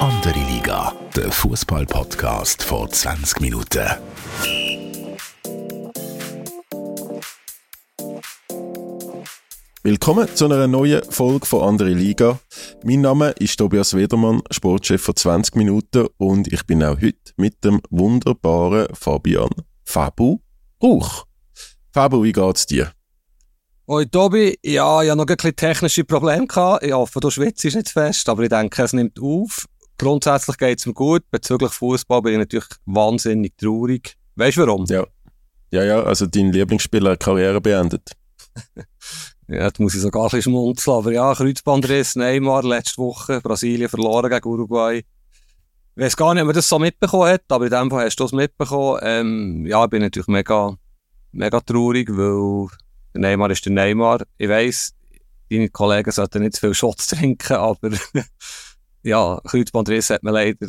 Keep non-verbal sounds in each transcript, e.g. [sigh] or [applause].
Andere Liga, der Fußball-Podcast vor 20 Minuten. Willkommen zu einer neuen Folge von Andere Liga. Mein Name ist Tobias Wedermann, Sportchef von 20 Minuten und ich bin auch heute mit dem wunderbaren Fabian Fabu Rauch. Fabu, wie geht's dir? Hoi Tobi, ja, ich hatte noch ein bisschen technische Probleme. Gehabt. Ich hoffe, du schwitzt nicht fest, aber ich denke, es nimmt auf. Grundsätzlich geht es mir gut. Bezüglich Fußball bin ich natürlich wahnsinnig traurig. Weißt du warum? Ja. Ja, ja, also dein Lieblingsspieler hat Karriere beendet. [laughs] Ja, da muss ich sogar ein bisschen schmunzeln. Aber ja, Kreuzbandriss, Neymar, letzte Woche, Brasilien verloren gegen Uruguay. Ich weiß gar nicht, ob man das so mitbekommen hat, aber in dem Fall hast du es mitbekommen. Ähm, ja, ich bin natürlich mega, mega traurig, weil der Neymar ist der Neymar. Ich weiss, deine Kollegen sollten nicht zu viel Shots trinken, aber [laughs] ja, Kreuzbandriss hat man leider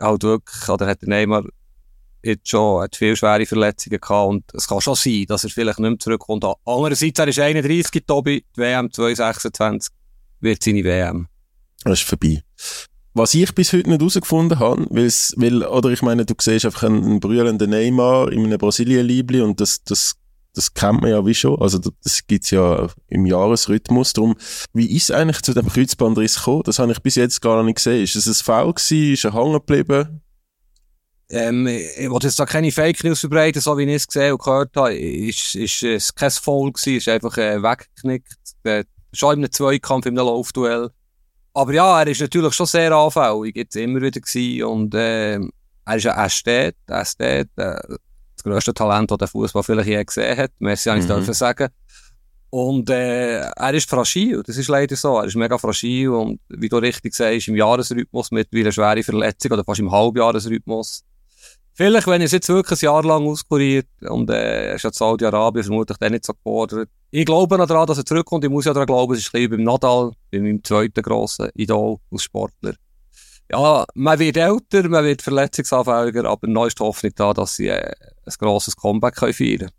halt wirklich, oder hat der Neymar jetzt schon hat viele schwere Verletzungen gehabt und es kann schon sein, dass er vielleicht nicht mehr zurückkommt. Andererseits, er ist 31, Tobi, die WM 2026 wird seine WM. Das ist vorbei. Was ich bis heute nicht herausgefunden habe, weil, oder ich meine, du siehst einfach einen, einen brüllenden Neymar in einem Brasilien-Liebli und das, das, das kennt man ja wie schon. Also, das gibt's ja im Jahresrhythmus. Darum, wie ist eigentlich zu dem Kreuzbandriss gekommen? Das habe ich bis jetzt gar nicht gesehen. Ist es ein Foul gewesen? Ist er hängen geblieben? Ähm, ich wollte jetzt da keine Fake News verbreiten, so wie ich es gesehen und gehört habe. Ist, ist, ist kein Foul gewesen, ist einfach äh, weggeknickt. Äh, schon in einem Zweikampf, in einem Laufduell. Aber ja, er ist natürlich schon sehr anfällig, jetzt immer wieder gewesen. Und, äh, er ist ein Ästhet, Ästhet, äh, das grösste Talent, das der Fußball vielleicht je gesehen hat. Merci, mhm. ich dürfen sagen. Und äh, er ist fragil, das ist leider so. Er ist mega fragil und wie du richtig sagst, im Jahresrhythmus mit einer schweren Verletzung oder fast im Halbjahresrhythmus Vielleicht, wenn er es jetzt wirklich ein Jahr lang auskuriert und äh, ist ja Saudi-Arabien vermutlich dann nicht so gefordert. Ich glaube noch daran, dass er zurückkommt. Ich muss ja daran glauben, es ist ein bisschen beim Nadal, bei meinem zweiten grossen Idol als Sportler. Ja, man wird älter, man wird verletzungsanfälliger, aber noch ist die Hoffnung da, dass sie äh, ein grosses Comeback können feiern können.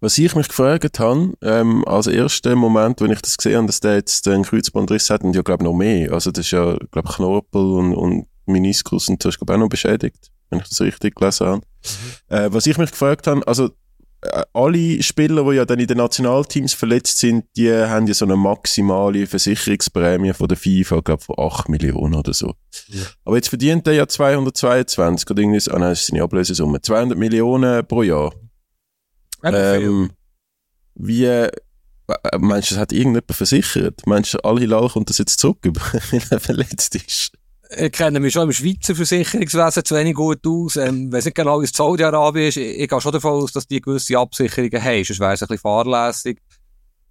Was ich mich gefragt habe, ähm, als erster Moment, wenn ich das gesehen habe, dass der jetzt einen Kreuzbandriss hat, und ja, glaube noch mehr. Also, das ist ja, glaube Knorpel und, und Meniskus und das ist, glaube auch noch beschädigt wenn ich das richtig gelesen habe. Mhm. Äh, was ich mich gefragt habe, also alle Spieler, die ja dann in den Nationalteams verletzt sind, die haben ja so eine maximale Versicherungsprämie von der FIFA, glaube von 8 Millionen oder so. Ja. Aber jetzt verdient er ja 222 oder irgendwie, ah nein, das ist seine Ablösesumme, 200 Millionen pro Jahr. Ähm, wie, äh, meinst du, das hat irgendjemand versichert? Meinst du, Al-Hilal kommt das jetzt zurück, [laughs] wenn er verletzt ist? Ich kenne mich schon im Schweizer Versicherungswesen zu wenig gut aus. Ähm, weiß nicht genau, es Saudi-Arabien ist. Ich, ich gehe schon davon aus, dass die gewisse Absicherungen haben. Sonst wäre es ein bisschen fahrlässig.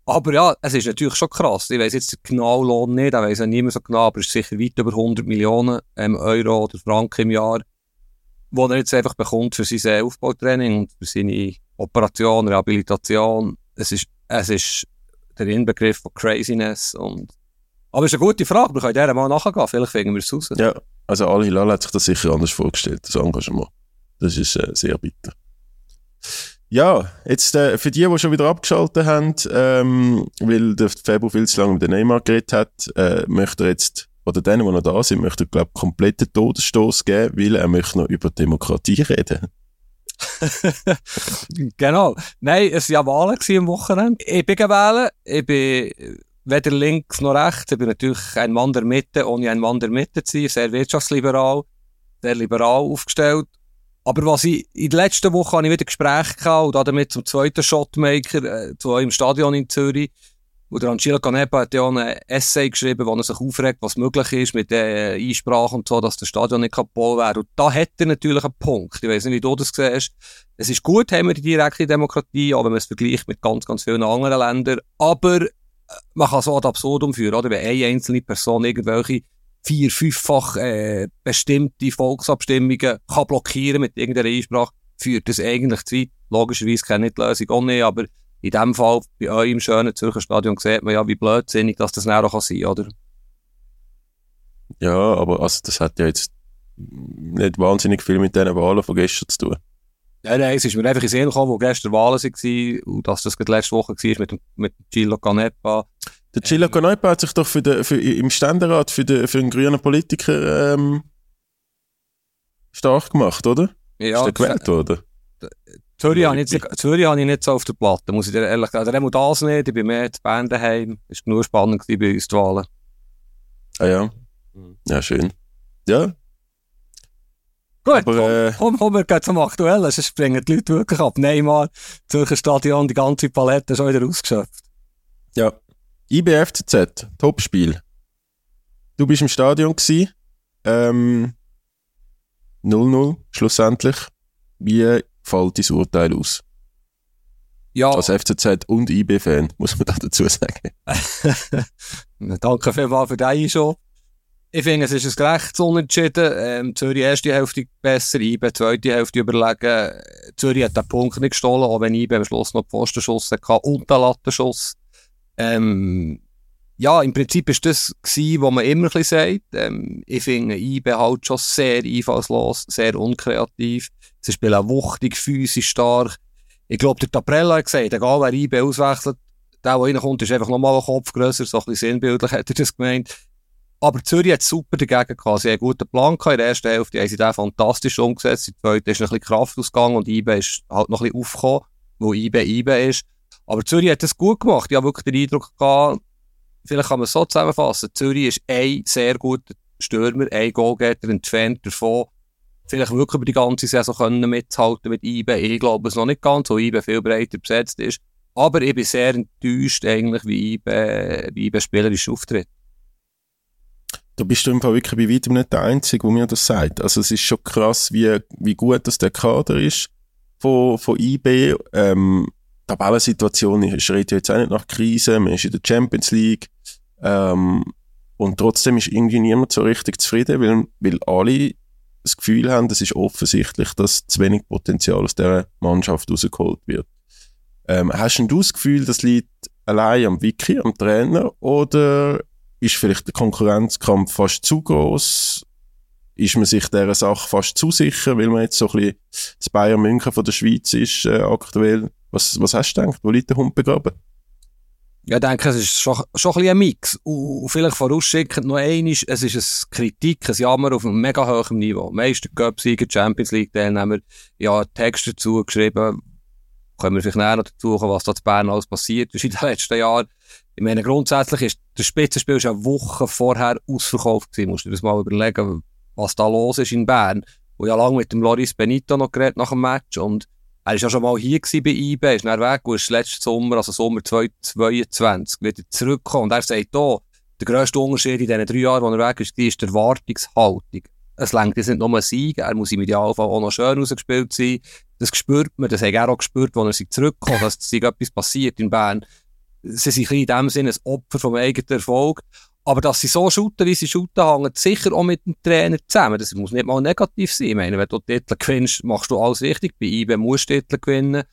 Aber ja, es ist natürlich schon krass. Ich weiss jetzt den genauen Lohn nicht, da weiss ja niemand so genau, aber es ist sicher weit über 100 Millionen ähm, Euro oder Franken im Jahr, wo er jetzt einfach bekommt für sein Aufbautraining und für seine Operation, Rehabilitation. Es ist, es ist der Inbegriff von Craziness und aber es ist eine gute Frage, wir können dieser mal nachgehen, vielleicht finden wir es raus. Ja, also Al-Hilal hat sich das sicher anders vorgestellt, das Engagement. Das ist äh, sehr bitter. Ja, jetzt äh, für die, die schon wieder abgeschaltet haben, ähm, weil der Februar viel zu lange mit dem Neymar geredet hat, äh, möchte er jetzt, oder denen, die noch da sind, möchte er, glaube ich, kompletten Todesstoß geben, weil er möchte noch über Demokratie reden. [laughs] genau. Nein, es waren ja Wahlen am Wochenende. Ich bin gewählt, ich bin weder links noch rechts. Ich bin natürlich ein Mann der Mitte, ohne ein Mann der Mitte zu sein, sehr wirtschaftsliberal, sehr liberal aufgestellt. Aber was ich, in den letzten Wochen habe ich wieder Gespräche gehabt, und damit zum zweiten Shotmaker, äh, zu eurem Stadion in Zürich. Und der Angelo Canepa hat ja ein Essay geschrieben, wo er sich aufregt, was möglich ist mit der Einsprache und so, dass das Stadion nicht kaputt wäre. Und da hat er natürlich einen Punkt. Ich weiß nicht, wie du das siehst. Es ist gut, haben wir die direkte Demokratie, aber wenn man es vergleicht mit ganz, ganz vielen anderen Ländern. Aber man kann so ad absurdum führen, oder? Wenn eine einzelne Person irgendwelche vier, fünffach äh, bestimmte Volksabstimmungen kann blockieren mit irgendeiner Einsprache, führt das eigentlich zu weit. Logischerweise kenne ich die Lösung auch nicht, aber in dem Fall, bei euch im schönen Zürcher Stadion, sieht man ja, wie blödsinnig dass das näher sein kann, oder? Ja, aber also, das hat ja jetzt nicht wahnsinnig viel mit diesen Wahlen von gestern zu tun. Nein, nein, es ist mir einfach in Sinn gekommen, wo gestern Wahlen waren und dass das letzte Woche war mit, mit Gillo Canepa. Der Gila Conaipa hat sich doch für den, für, im Ständerat für, den, für einen grünen Politiker ähm, stark gemacht, oder? Ja, ist der gewählt worden? Zürich habe, ich nicht, Zürich habe ich nicht so auf der Platte, muss ich dir ehrlich sagen. Oder das nicht, ich bin mehr zu Bern daheim. Es war nur spannend bei uns, die Wahlen. Ah ja. Ja, schön. Ja. Gut, Aber, äh, komm, komm, wir gehen zum Aktuellen, sonst springen die Leute wirklich ab. Neymar, Zürcher Stadion, die ganze Palette schon wieder ausgeschöpft. Ja. IBFCZ, Topspiel. Du bist im Stadion gewesen. Ähm, 0-0, schlussendlich. Wie fällt dein Urteil aus? Ja. Als FCZ und IB-Fan, muss man da dazu sagen. [laughs] Danke vielmals für deinen Einschub. Ich finde, es ist ein gerechtes Unentschieden. Ähm, Zürich erste Hälfte besser, IB zweite Hälfte überlegen. Zürich hat den Punkt nicht gestohlen, auch wenn IB am Schluss noch Postenschuss hatte und den Lattenschuss. Ähm, ja, im Prinzip ist das gewesen, was man immer ein bisschen sagt. Ähm, ich finde IB halt schon sehr einfallslos, sehr unkreativ. Sie spielen wuchtig, physisch stark. Ich glaube, der Taprella hat gesagt, egal wer IB auswechselt, der, der reinkommt, ist einfach nochmal ein Kopf grösser, so ein bisschen sinnbildlich hat er das gemeint. Aber Zürich hat super dagegen gehabt. Sie haben einen guten Plan gehabt. In der ersten Hälfte haben sie den fantastisch umgesetzt. In der zweiten ist ein bisschen Kraft ausgegangen und IB ist halt noch ein bisschen aufgekommen, wo IB IB ist. Aber Zürich hat das gut gemacht. Ich habe wirklich den Eindruck gehabt, vielleicht kann man es so zusammenfassen. Zürich ist ein sehr guter Stürmer, ein Goalgetter entfernt davon, vielleicht wirklich über die ganze Saison können mithalten mit IBE. Ich glaube es noch nicht ganz, weil IBE viel breiter besetzt ist. Aber ich bin sehr enttäuscht eigentlich, wie IBE, wie IBE spielerisch auftritt. Da bist du im Fall wirklich bei weitem nicht der Einzige, der mir das sagt. Also es ist schon krass, wie, wie gut das der Kader ist von, von IB. Ähm, die Tabellensituation ist, redet ja jetzt auch nicht nach Krise, man ist in der Champions League. Ähm, und trotzdem ist irgendwie niemand so richtig zufrieden, weil, weil alle das Gefühl haben, es ist offensichtlich, dass zu wenig Potenzial aus dieser Mannschaft rausgeholt wird. Ähm, hast du das Gefühl, das liegt allein am Wiki, am Trainer, oder ist vielleicht der Konkurrenzkampf fast zu groß? Ist man sich dieser Sache fast zu sicher, weil man jetzt so ein bisschen das Bayern München von der Schweiz ist äh, aktuell? Was, was hast du gedacht? Wo liegt der Hund begraben? Ja, ich denke, es ist schon, schon ein, bisschen ein Mix. Und vielleicht vorausschickend noch eines, es ist eine Kritik, ein Jammer auf einem mega hohen Niveau. Meister Cup-Sieger, Champions League-Teilnehmer, ja, Text dazu geschrieben, können wir vielleicht näher dazu was da zu Bern alles passiert ist in den letzten Jahren. Ich meine, grundsätzlich ist der Spitzenspiel schon eine Woche vorher ausverkauft gewesen. Musst du dir mal überlegen, was da los ist in Bern. Wo ja lange mit dem Loris Benito noch geredet nach dem Match und er war ja schon mal hier bei IB, ist dann weg und ist letzten Sommer, also Sommer 2022, wieder zurückgekommen. Und er sagt hier, der grösste Unterschied in diesen drei Jahren, wo er weg ist, ist die Erwartungshaltung. Es längt jetzt nicht nur ein Sieg, er muss im Idealfall auch noch schön rausgespielt sein. Das spürt man, das hat er auch gespürt, als er zurückkommt, dass sich etwas passiert in Bern. Sie sind in dem Sinne ein Opfer vom eigenen Erfolg. Aber dass sie so shooten, wie sie shooten, hängt sicher auch mit dem Trainer zusammen. Das muss nicht mal negativ sein. Ich meine, wenn du Titel gewinnst, machst du alles richtig. Bei IB musst du Titel gewinnen.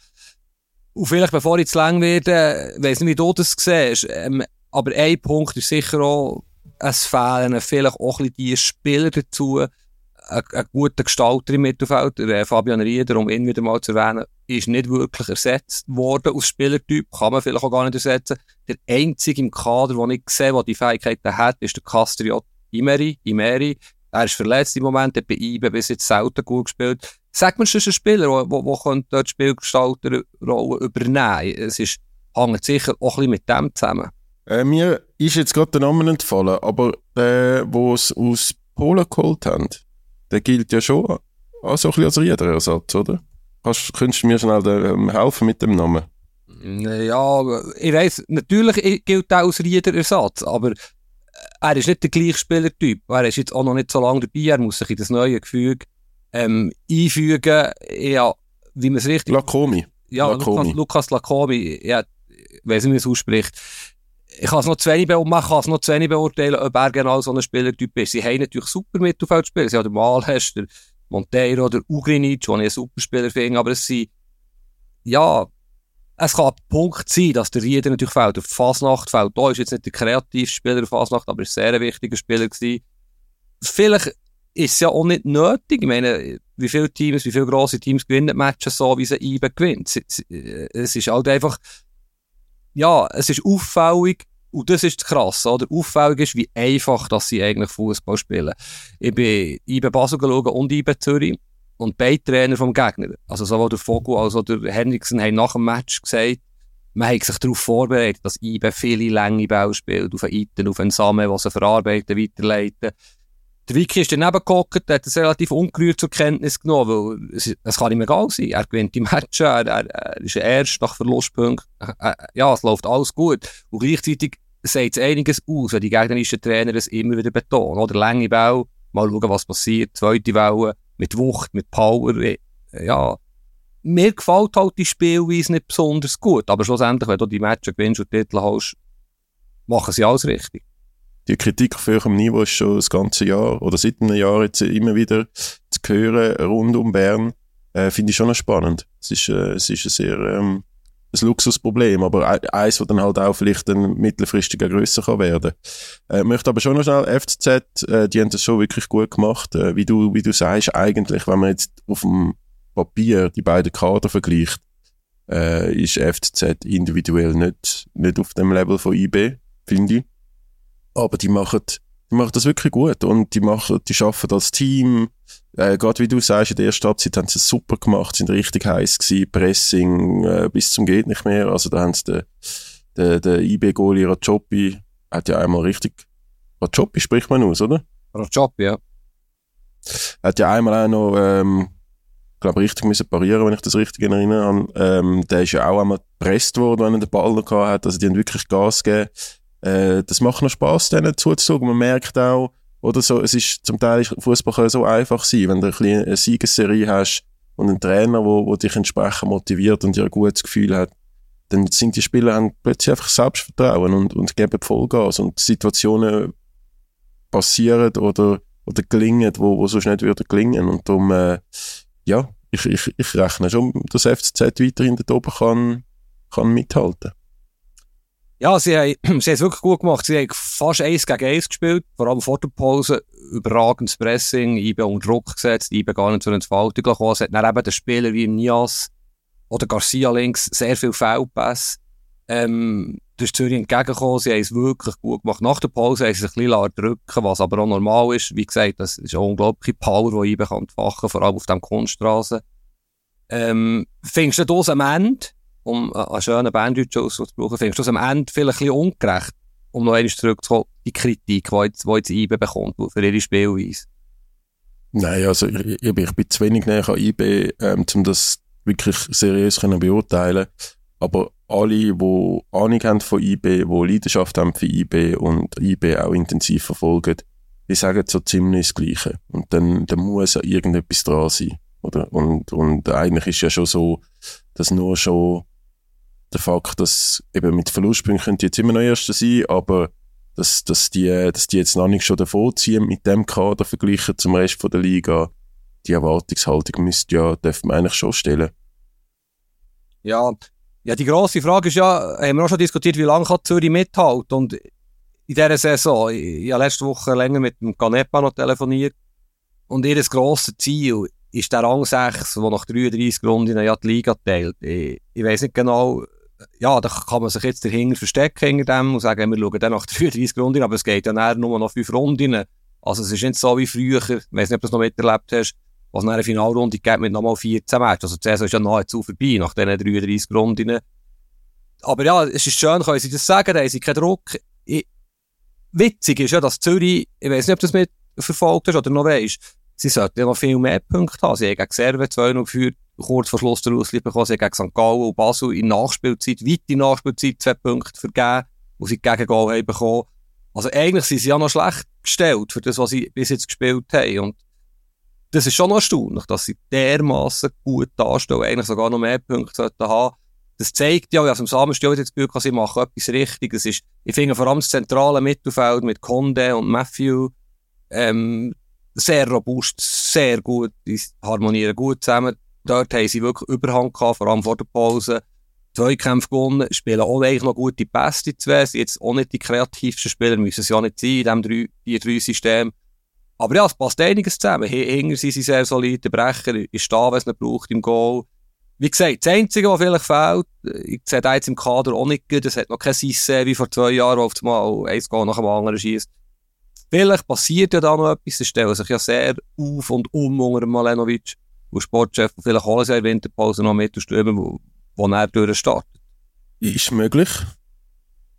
Und vielleicht, bevor ich zu lang werde, weiss nicht, wie du das siehst, ähm, aber ein Punkt ist sicher auch, es fehlen vielleicht auch ein bisschen die Spieler dazu, ein, ein guter Gestalter im Mittelfeld, äh, Fabian Rieder, um ihn wieder mal zu erwähnen, ist nicht wirklich ersetzt worden als Spielertyp, kann man vielleicht auch gar nicht ersetzen. Der einzige im Kader, den ich sehe, der die Fähigkeiten hat, ist der Castriot Imeri. Imeri. Er ist verletzt im Moment, hat bei IBE bis jetzt selten gut gespielt. Sagt man schon einen Spieler, der, dort Spielgestalterrolle übernehmen Es ist, hängt sicher auch ein bisschen mit dem zusammen. Äh, mir ist jetzt gerade der Name entfallen, aber der, wo es aus Polen geholt haben, der gilt ja schon als, ein als Riederersatz, oder? Kannst, könntest du mir schnell ähm, helfen mit dem Namen? Ja, ich weiss, natürlich gilt er als Riederersatz, aber er ist nicht der gleiche Spielertyp. Er ist jetzt auch noch nicht so lange dabei, er muss sich in das neue Gefüge ähm, einfügen. Ja, wie man es richtig... Lakomi. Ja, Lakomi. Lukas, Lukas Lakomi, ja, ich weiss nicht, wie man es ausspricht. Ich kann es noch zu wenig, man kann es noch zu wenig beurteilen, ob er genau so ein Spielertyp ist. Sie haben natürlich super Mittelfeldspieler. Sie haben den Malhest, der Monteiro, der Ugrinic, den ich einen super Spieler finde, aber es sind, ja, es kann ein Punkt sein, dass der Rieder natürlich fällt. Auf Fasnacht fällt da, ist jetzt nicht der kreativste Spieler auf Fasnacht, aber ist sehr ein wichtiger Spieler gewesen. Vielleicht ist es ja auch nicht nötig. Ich meine, wie viele Teams, wie viele grosse Teams gewinnen Matches so, wie sie IBE gewinnt. Es ist halt einfach, ja, es ist auffällig, und das ist krass, oder? Auffällig ist, wie einfach, dass sie eigentlich Fußball spielen. Ich bin IBE Basel geschaut und IBE Zürich und beide Trainer vom Gegner, also sowohl der Vogel als auch der Henriksen, haben nach dem Match gesagt, man hat sich darauf vorbereitet, dass IBE viele lange Bälle spielt, auf einen Iten, auf einen Samen, was sie verarbeiten, weiterleiten. Der Vicky ist daneben gehockt, hat es relativ ungerührt zur Kenntnis genommen, weil es, es kann ihm egal sein. Er gewinnt die Matches, er, er, er ist erst nach Verlustpunkten. Ja, es läuft alles gut. Und gleichzeitig sagt es einiges aus, wenn die gegnerischen Trainer es immer wieder betonen. Oder lange Bälle, mal schauen, was passiert. Zweite Welle, mit Wucht, mit Power. Ja, mir gefällt halt die Spielweise nicht besonders gut. Aber schlussendlich, wenn du die Matches gewinnst und Titel hast, machen sie alles richtig die Kritik auf höherem Niveau ist schon das ganze Jahr oder seit einem Jahr jetzt immer wieder zu hören rund um Bern, äh, finde ich schon noch spannend. Es ist, äh, es ist ein sehr ähm, ein Luxusproblem, aber eins, das dann halt auch vielleicht dann mittelfristig grösser kann werden. Äh, möchte aber schon noch schnell FCZ, äh, die haben das schon wirklich gut gemacht. Äh, wie du, wie du sagst, eigentlich, wenn man jetzt auf dem Papier die beiden Kader vergleicht, äh, ist FCZ individuell nicht, nicht auf dem Level von IB, finde ich aber die machen, die machen das wirklich gut und die machen, die schaffen als Team, äh, gerade wie du sagst, in der ersten Halbzeit haben sie es super gemacht, sind richtig heiß gewesen, Pressing äh, bis zum geht nicht mehr, also da haben sie den, den, den IB-Goalie Rajopi, hat ja einmal richtig, Rajopi spricht man aus, oder? Rajopi, ja. Hat ja einmal auch noch, ähm, glaube richtig müssen parieren, wenn ich das richtig erinnere. Ähm, der ist ja auch einmal gepresst worden, wenn er den Ball noch hat. Also die haben wirklich Gas gegeben. Äh, das macht noch Spaß, denen zuzuschauen. Man merkt auch, oder so, es ist zum Teil Fußball so einfach sein, wenn du ein eine Siegesserie hast und einen Trainer, wo, wo dich entsprechend motiviert und dir ein gutes Gefühl hat, dann sind die Spieler haben plötzlich einfach Selbstvertrauen und, und geben Vollgas und Situationen passieren oder, oder gelingen, wo, wo sonst nicht würden gelingen. Und darum, äh, ja, ich, ich, ich rechne schon, dass FCZ weiterhin da oben kann, kann mithalten. Ja, sie haben, [clears throat] sie haben es wirklich gut gemacht. Sie haben fast eins gegen eins gespielt, vor allem vor der Pause. Überragendes Pressing, IBE unter Druck gesetzt, IBE gar nicht zu einer Entfaltung gekommen. Es hat dann eben der Spieler wie Nias oder Garcia links sehr viel Feldpässe. Ähm, da ist Zürich entgegengekommen, sie haben es wirklich gut gemacht. Nach der Pause haben sie sich ein bisschen drücken was aber auch normal ist. Wie gesagt, das ist eine unglaubliche Power, die IBE kann entfachen, vor allem auf dem Kunststraße. Ähm, findest du das am Ende? Um einen schönen Banddeutsch auszubrauchen, findest du es am Ende vielleicht ein bisschen ungerecht, um noch einmal zurückzukommen, die Kritik, die jetzt, die IBE bekommt für ihre Spielweise? Nein, also ich, ich, bin zu wenig näher an IB, ähm, um das wirklich seriös können beurteilen. Aber alle, die Ahnung haben von IB, die Leidenschaft haben für IB und IB auch intensiv verfolgen, die sagen so ziemlich das Gleiche. Und dann, dann muss ja irgendetwas dran sein. Oder? Und, und eigentlich ist ja schon so, dass nur schon der Fakt, dass eben mit Verlustpunkten könnte jetzt immer noch Erster sein, aber dass, dass, die, dass die jetzt noch nicht schon davor ziehen mit dem Kader verglichen zum Rest von der Liga, die Erwartungshaltung müsste ja, dürfen wir eigentlich schon stellen. Ja, ja, die grosse Frage ist ja, haben wir auch schon diskutiert, wie lange kann Zürich mithalten? Und in dieser Saison, ich, ich habe letzte Woche länger mit dem Canepa noch telefoniert und ihr grosses Ziel ist der Rang 6, der nach 33 Runden ja die Liga teilt. Ich, ich weiß nicht genau, ja, da kann man sich jetzt dahinter verstecken hinter dem und sagen, wir schauen dann nach 33 Runden, aber es geht ja nur noch 5 Runden. Also es ist nicht so wie früher, ich weiß nicht, ob du das noch miterlebt hast, was nach einer Finalrunde gibt mit nochmal 14 Matches. Also die Saison ist ja nahezu vorbei nach diesen 33 Runden. Aber ja, es ist schön, können sie das sagen, da sie keinen Druck. Ich, witzig ist ja, dass Zürich, ich weiß nicht, ob du das mitverfolgt hast oder noch weißt, sie sollten ja noch viel mehr Punkte haben. Sie haben gegen Serve 2 geführt, kurz vor Schluss der Ausliebe bekommen. Sie haben gegen St. Gallen und Basel in Nachspielzeit, weit in Nachspielzeit, zwei Punkte vergeben, wo sie gegen Goal haben bekommen. Also eigentlich sind sie ja noch schlecht gestellt für das, was sie bis jetzt gespielt haben. Und das ist schon erstaunlich, dass sie dermaßen gut darstellen, eigentlich sogar noch mehr Punkte sollten haben. Das zeigt ja, also im Samenstall jetzt das Gefühl, sie machen etwas richtig. Es ist, ich finde vor allem das zentrale Mittelfeld mit Conde und Matthew, ähm, sehr robust, sehr gut, die harmonieren gut zusammen. Dort haben sie wirklich Überhand gehabt, vor allem vor der Pause. Zwei Kämpfe gewonnen, spielen auch eigentlich noch gute Pässe, zwei. Sie jetzt auch nicht die kreativsten Spieler, müssen es ja nicht sein in diesem 4-3-System. Aber ja, es passt einiges zusammen. Hinter sind sie sehr solide, der Brecher ist da, es ihn braucht im Goal. Wie gesagt, das Einzige, was vielleicht fehlt, ich sehe da jetzt im Kader auch nicht gut, es hat noch kein Sisse wie vor zwei Jahren, wo auf einmal eins Goal nach dem anderen schießt. Vielleicht passiert ja da noch etwas, sie stellen sich ja sehr auf und um unter Malenovic, wo Sportchef, vielleicht sie in der Winterpause noch mit und wo, wo er durchstartet. Ist möglich.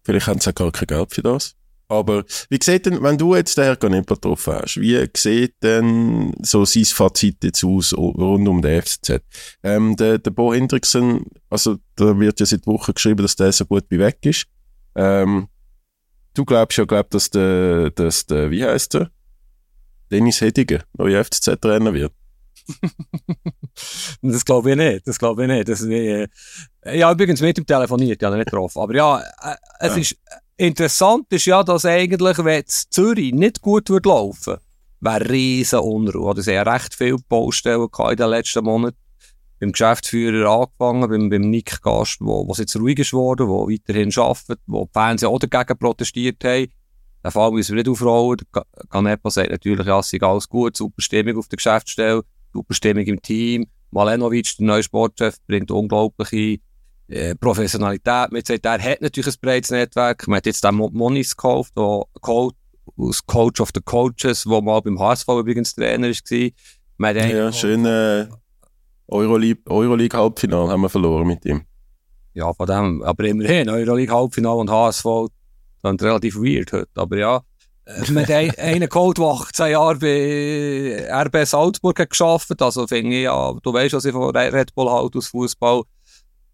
Vielleicht haben sie auch gar kein Geld für das. Aber wie sieht denn, wenn du jetzt den Herrn Ganepa getroffen hast, wie sieht denn so sein Fazit jetzt aus rund um den FCZ? Ähm, der, der Bo Hendrickson, also da wird ja seit Wochen geschrieben, dass der so gut wie weg ist. Ähm, du glaubst ja, glaub, dass der, dass der, wie heißt der? Dennis Hediger, neuer FCZ-Trainer wird. [laughs] das glaube ich nicht. Das glaube ich nicht. Das, äh, ja, übrigens mit ihm telefoniert, ja, nicht getroffen. Aber ja, äh, es ja. ist interessant ist ja, dass eigentlich, wenn es Zürich nicht gut würde laufen, wäre riesen Unruhe. Oder sie haben recht viele Baustellen in den letzten Monaten. Beim Geschäftsführer angefangen, beim, beim Nick Gast, wo, wo jetzt ruhig ist geworden, wo weiterhin arbeitet, wo die Fans auch dagegen protestiert haben. Den Fall müssen wir nicht aufrollen. Canepa sagt natürlich, ja, es sei alles gut, super Stimmung auf der Geschäftsstelle, super Stimmung im Team. Malenovic, der neue Sportchef, bringt unglaubliche äh, Professionalität mit er hat natürlich ein breites Netzwerk. Man hat jetzt den Monis gekauft, der Coach, aus Coach of the Coaches, der mal beim HSV übrigens Trainer war. Man hat ja, schön äh, Euroleague-Halbfinale haben wir verloren mit ihm. Ja, von dem, aber immerhin, Euroleague-Halbfinale und HSV, ist relativ weird heute, aber ja. Äh, man hat einen geholt, der 18 Jahre bei RB Salzburg hat geschafft, also finde ich ja, du weißt, was ich von Red Bull halt aus Fußball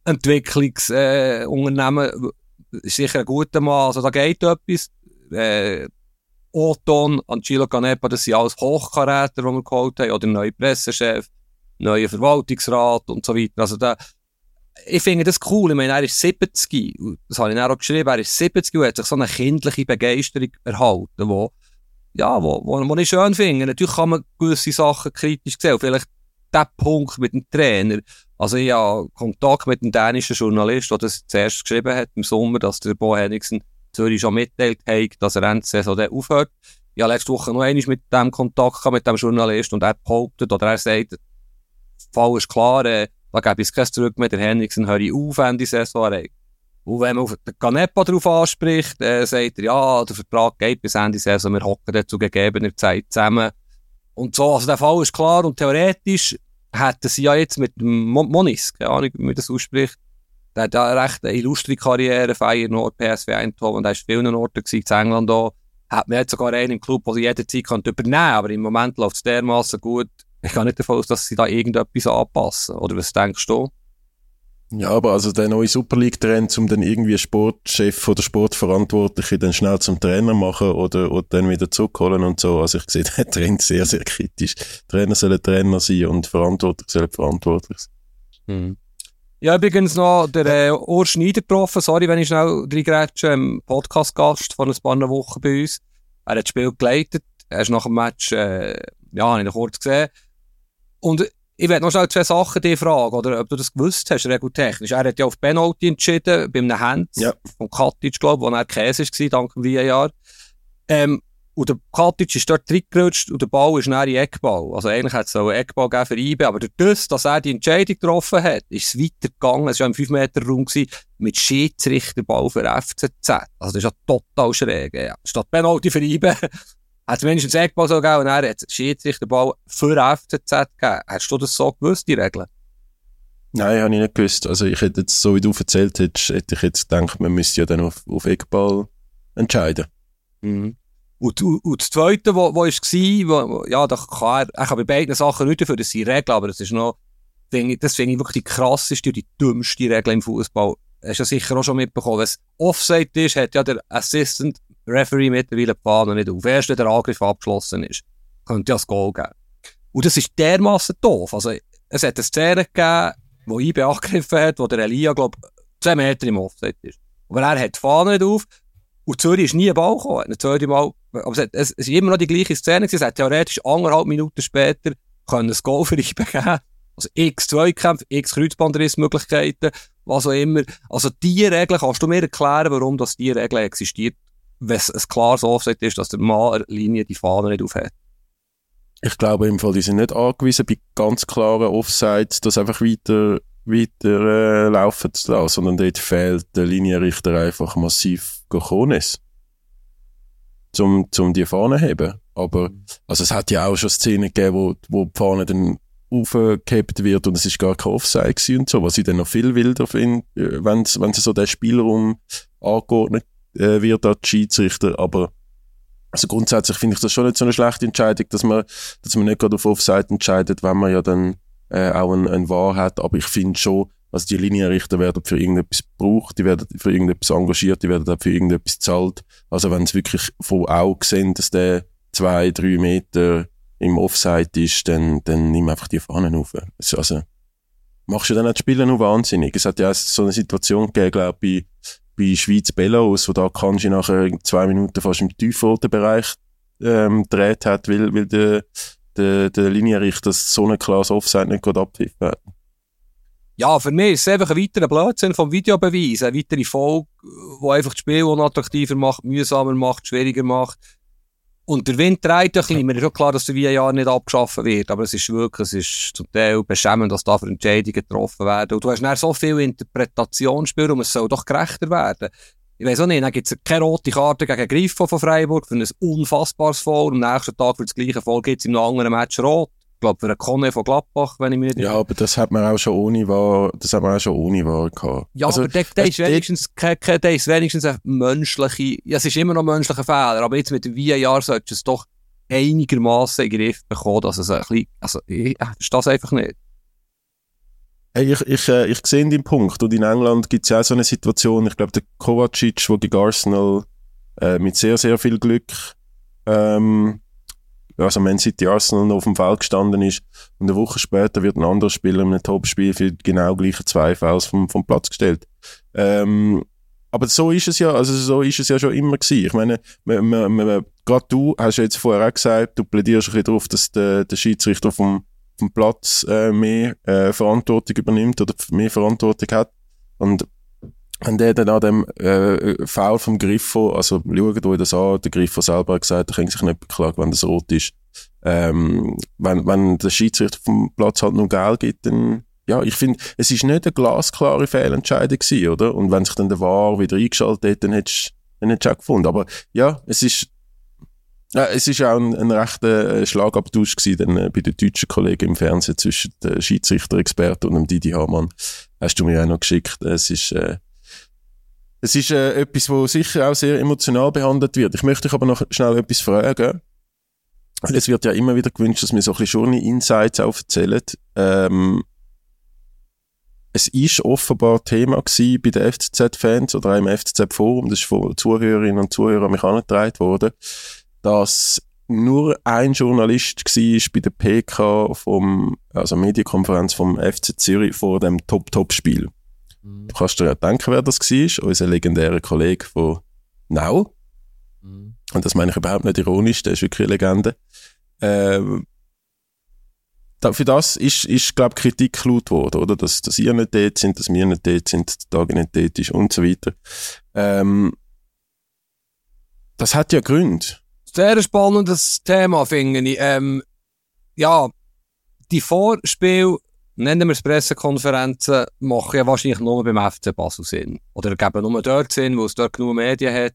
Entwicklungsunternehmen äh, ist sicher ein guter Mann. Also da geht etwas. Äh, Oton, Angelo Canepa, das sind alles Hochkaräter, die wir geholt haben, oder neuer Pressechef, neuer Verwaltungsrat und so weiter. Also da, ich finde das cool. Ich meine, er ist 70, das habe ich auch geschrieben, er ist 70 und hat sich so eine kindliche Begeisterung erhalten, wo, ja, wo, wo, wo ich schön finde. Natürlich kann man gewisse Sachen kritisch sehen, vielleicht der Punkt mit dem Trainer, also ich habe Kontakt mit einem dänischen Journalist, der das zuerst geschrieben hat im Sommer, dass der Bo Henningsen Zürich schon mitteilt hat, dass er Ende Saison aufhört. Ich habe letzte Woche noch einmal mit dem Kontakt mit dem Journalist und er behauptet, oder er sagt, der Fall ist klar, äh, da gebe ich es zurück mit der Henningsen, höre ich auf Ende Saison. Und wenn man auf den Canepa darauf anspricht, äh, sagt er, ja, der Vertrag geht bis Ende Saison, wir hocken dann zu gegebener Zeit zusammen. Und so, also der Fall ist klar und theoretisch hätten sie ja jetzt mit Mon Monis, keine Ahnung, wie man das ausspricht, der hat ja eine recht illustre Karriere, Feyenoord, PSV Eindhoven, der war vielen Orten gewesen, in England auch. Hat man jetzt sogar einen im Club, den sie jederzeit könnte übernehmen aber im Moment läuft es dermaßen gut. Ich gehe nicht davon aus, dass sie da irgendetwas anpassen. Oder was denkst du? Ja, aber also der neue Super League-Trend, um dann irgendwie Sportchef oder Sportverantwortliche dann schnell zum Trainer machen oder, oder dann wieder zurückholen und so. Also ich sehe den Trend sehr, sehr kritisch. Trainer sollen Trainer sein und Verantwortlich sollen verantwortlich sein. Hm. Ja, übrigens noch der äh, Ur Schneider getroffen. Sorry, wenn ich schnell reingrätsche. Ähm, Podcast-Gast von ein paar Wochen bei uns. Er hat das Spiel geleitet. Er ist nach dem Match, äh, ja, habe ich noch kurz gesehen. Und ich werde noch schnell zwei Sachen dir fragen, oder ob du das gewusst hast, regeltechnisch. Er hat ja auf Penalty entschieden, bei einem Hand ja. von Katic, glaube ich, wo er Käse war, dank dem VAR. Ähm, und der Katic ist dort reingerutscht und der Ball ist näher in Eckball. Also eigentlich hat es so einen Eckball gegeben für IBE, aber durch das, dass er die Entscheidung getroffen hat, ist es weitergegangen. Es war im 5-Meter-Raum mit Schiedsrichterball für FCZ. Also das ist ja total schräg. Ja. Statt Penalty für IBE hat es mindestens Eckball so gegeben und er hat Schiedsrichterball für FCZ gegeben. Hast du das so gewusst, die Regeln? Nein, habe ich nicht gewusst. Also ich hätte jetzt, so wie du erzählt hättest, hätte ich jetzt gedacht, man müsste ja dann auf, auf Eckball entscheiden. Mhm. Und, und, und das Zweite, wo, wo ist war, wo, ja, da kann er, er kann bei beiden Sachen nicht dafür, das sind Regeln, aber das ist noch, finde ich, das finde ich wirklich die krasseste und die dümmste Regel im Fußball. Hast du ja sicher auch schon mitbekommen. Wenn es Offside ist, hat ja der Assistant Referee mittlerweile die Fahne nicht auf. Erst wenn der Angriff abgeschlossen ist, könnte ja das Goal geben. Und das ist dermaßen doof. Also, es hat eine Szene gegeben, wo IB angegriffen hat, wo der Elia, glaube ich, 10 Meter im Offset ist. Aber er hat die Fahne nicht auf. Und Zürich ist nie ein Ball gekommen. Ein Mal, aber es, hat, es, ist immer noch die gleiche Szene gewesen. Es hat theoretisch anderthalb Minuten später können ein Goal für IB [laughs] geben. Also x Zweikämpfe, x Kreuzbandrissmöglichkeiten, was auch immer. Also diese Regel, kannst du mir erklären, warum das diese Regel existiert? Wenn es ein klares Offset ist, dass der Mann Linie die Fahne nicht aufhat. Ich glaube im Fall, die sind nicht angewiesen bei ganz klaren Offsides, das einfach weiter, weiter äh, laufen zu lassen, sondern dort fehlt der Linienrichter einfach massiv Cojones, zum, zum die Fahne heben. Aber, also es hat ja auch schon Szenen gegeben, wo, wo die Fahne dann aufgehebt wird und es ist gar kein Offside und so, was ich dann noch viel wilder finde, äh, wenn wenn so der Spielraum angeordnet äh, wird als Schiedsrichter, aber also grundsätzlich finde ich das schon nicht so eine schlechte Entscheidung, dass man, dass man nicht gerade auf Offside entscheidet, wenn man ja dann äh, auch ein, ein Wahr hat, aber ich finde schon, also die Linienrichter werden für irgendetwas gebraucht, die werden für irgendetwas engagiert, die werden auch für irgendetwas zahlt. Also wenn es wirklich von Augen sehen, dass der zwei, drei Meter im Offside ist, dann, dann nimm einfach die Fahnen auf. Also, machst du dann auch die Spieler nur wahnsinnig. Es hat ja auch so eine Situation gegeben, glaube ich, bei, Schweiz-Belarus, wo da Kanji nachher zwei Minuten fast im tiefroten Bereich ähm, gedreht hat, weil, weil der, der, der Linienrichter so eine klasse Offside nicht abpfiffen hat. Ja, für mich ist es einfach ein weiterer Blödsinn vom Videobeweis, eine weitere Folge, die einfach das Spiel unattraktiver macht, mühsamer macht, schwieriger macht. Und der Wind dreht ein bisschen. Mir ist schon klar, dass der VAR nicht abgeschaffen wird. Aber es ist wirklich, es ist zum Teil beschämend, dass da für Entscheidungen getroffen werden. Und du hast dann so viel Interpretationsspiel und es soll doch gerechter werden. Ich weiss auch nicht, dann gibt es keine rote Karte gegen Griffo von Freiburg für ein unfassbares Foul. Am nächsten Tag für das gleiche Foul gibt es im anderen Match rot. Ich glaube, für einen Kone von Gladbach, wenn ich mir Ja, aber das hat man auch schon ohne Wahr, das hat man auch schon ohne Wahr gehabt. Ja, also, aber der, der, ist wenigstens, der, der ist wenigstens ein menschliche, ja, es ist immer noch ein menschlicher Fehler, aber jetzt mit dem VAR solltest du es doch einigermaßen in den Griff bekommen, dass es ein bisschen, also, ich, ist das einfach nicht. Hey, ich, ich, äh, ich sehe den Punkt. Und in England gibt es ja auch so eine Situation, ich glaube, der Kovacic, der gegen Arsenal äh, mit sehr, sehr viel Glück ähm, also Man City Arsenal noch auf dem Feld gestanden ist und eine Woche später wird ein anderer Spieler in einem Topspiel für genau gleiche zwei Fouls vom, vom Platz gestellt. Ähm, aber so ist es ja, also so ist es ja schon immer gewesen. Ich meine, gerade du hast ja jetzt vorher auch gesagt, du plädierst ein bisschen darauf, dass der, der Schiedsrichter vom, vom Platz äh, mehr äh, Verantwortung übernimmt oder mehr Verantwortung hat. Und wenn der dann an dem äh, Foul vom Griffo, also schaut euch das an, der Griffo selber hat gesagt, er kann sich nicht beklagen, wenn das rot ist. Ähm, wenn, wenn der Schiedsrichter vom Platz halt nur Geld gibt, dann, ja, ich finde, es ist nicht eine glasklare Fehlentscheidung gewesen, oder? Und wenn sich dann der War wieder eingeschaltet hat, dann hättest du auch gefunden. Aber ja, es ist, ja, es ist auch ein, ein rechter äh, Schlagabtausch gewesen, dann, äh, bei den deutschen Kollegen im Fernsehen zwischen den Schiedsrichter-Experten und dem Didi Hamann. Hast du mir auch noch geschickt. Es ist, äh, es ist äh, etwas, wo sicher auch sehr emotional behandelt wird. Ich möchte dich aber noch schnell etwas fragen. Es wird ja immer wieder gewünscht, dass wir so ein bisschen schon Insights auch erzählen. Ähm, es ist offenbar Thema gewesen bei den FCZ-Fans oder auch im FCZ-Forum, das ist von Zuhörerinnen und Zuhörern mich angetragen worden, dass nur ein Journalist war bei der PK vom, also Medienkonferenz vom FC Zürich vor dem Top-Top-Spiel. Mhm. Du kannst dir ja denken, wer das war, unser legendärer Kollege von Nau. Mhm. Und das meine ich überhaupt nicht ironisch, der ist wirklich eine Legende. Ähm, da, für das ist, ist glaube ich, Kritik laut worden, oder? Dass, dass ihr nicht dort sind, dass wir nicht dort sind, dass der Tag nicht dort ist und so weiter. Ähm, das hat ja Gründe. Sehr spannendes Thema, finde ich. Ähm, ja, die Vorspiel nennen wir es Pressekonferenzen, machen ja wahrscheinlich nur beim FC Basel Sinn. Oder geben nur dort Sinn, wo es dort genug Medien hat.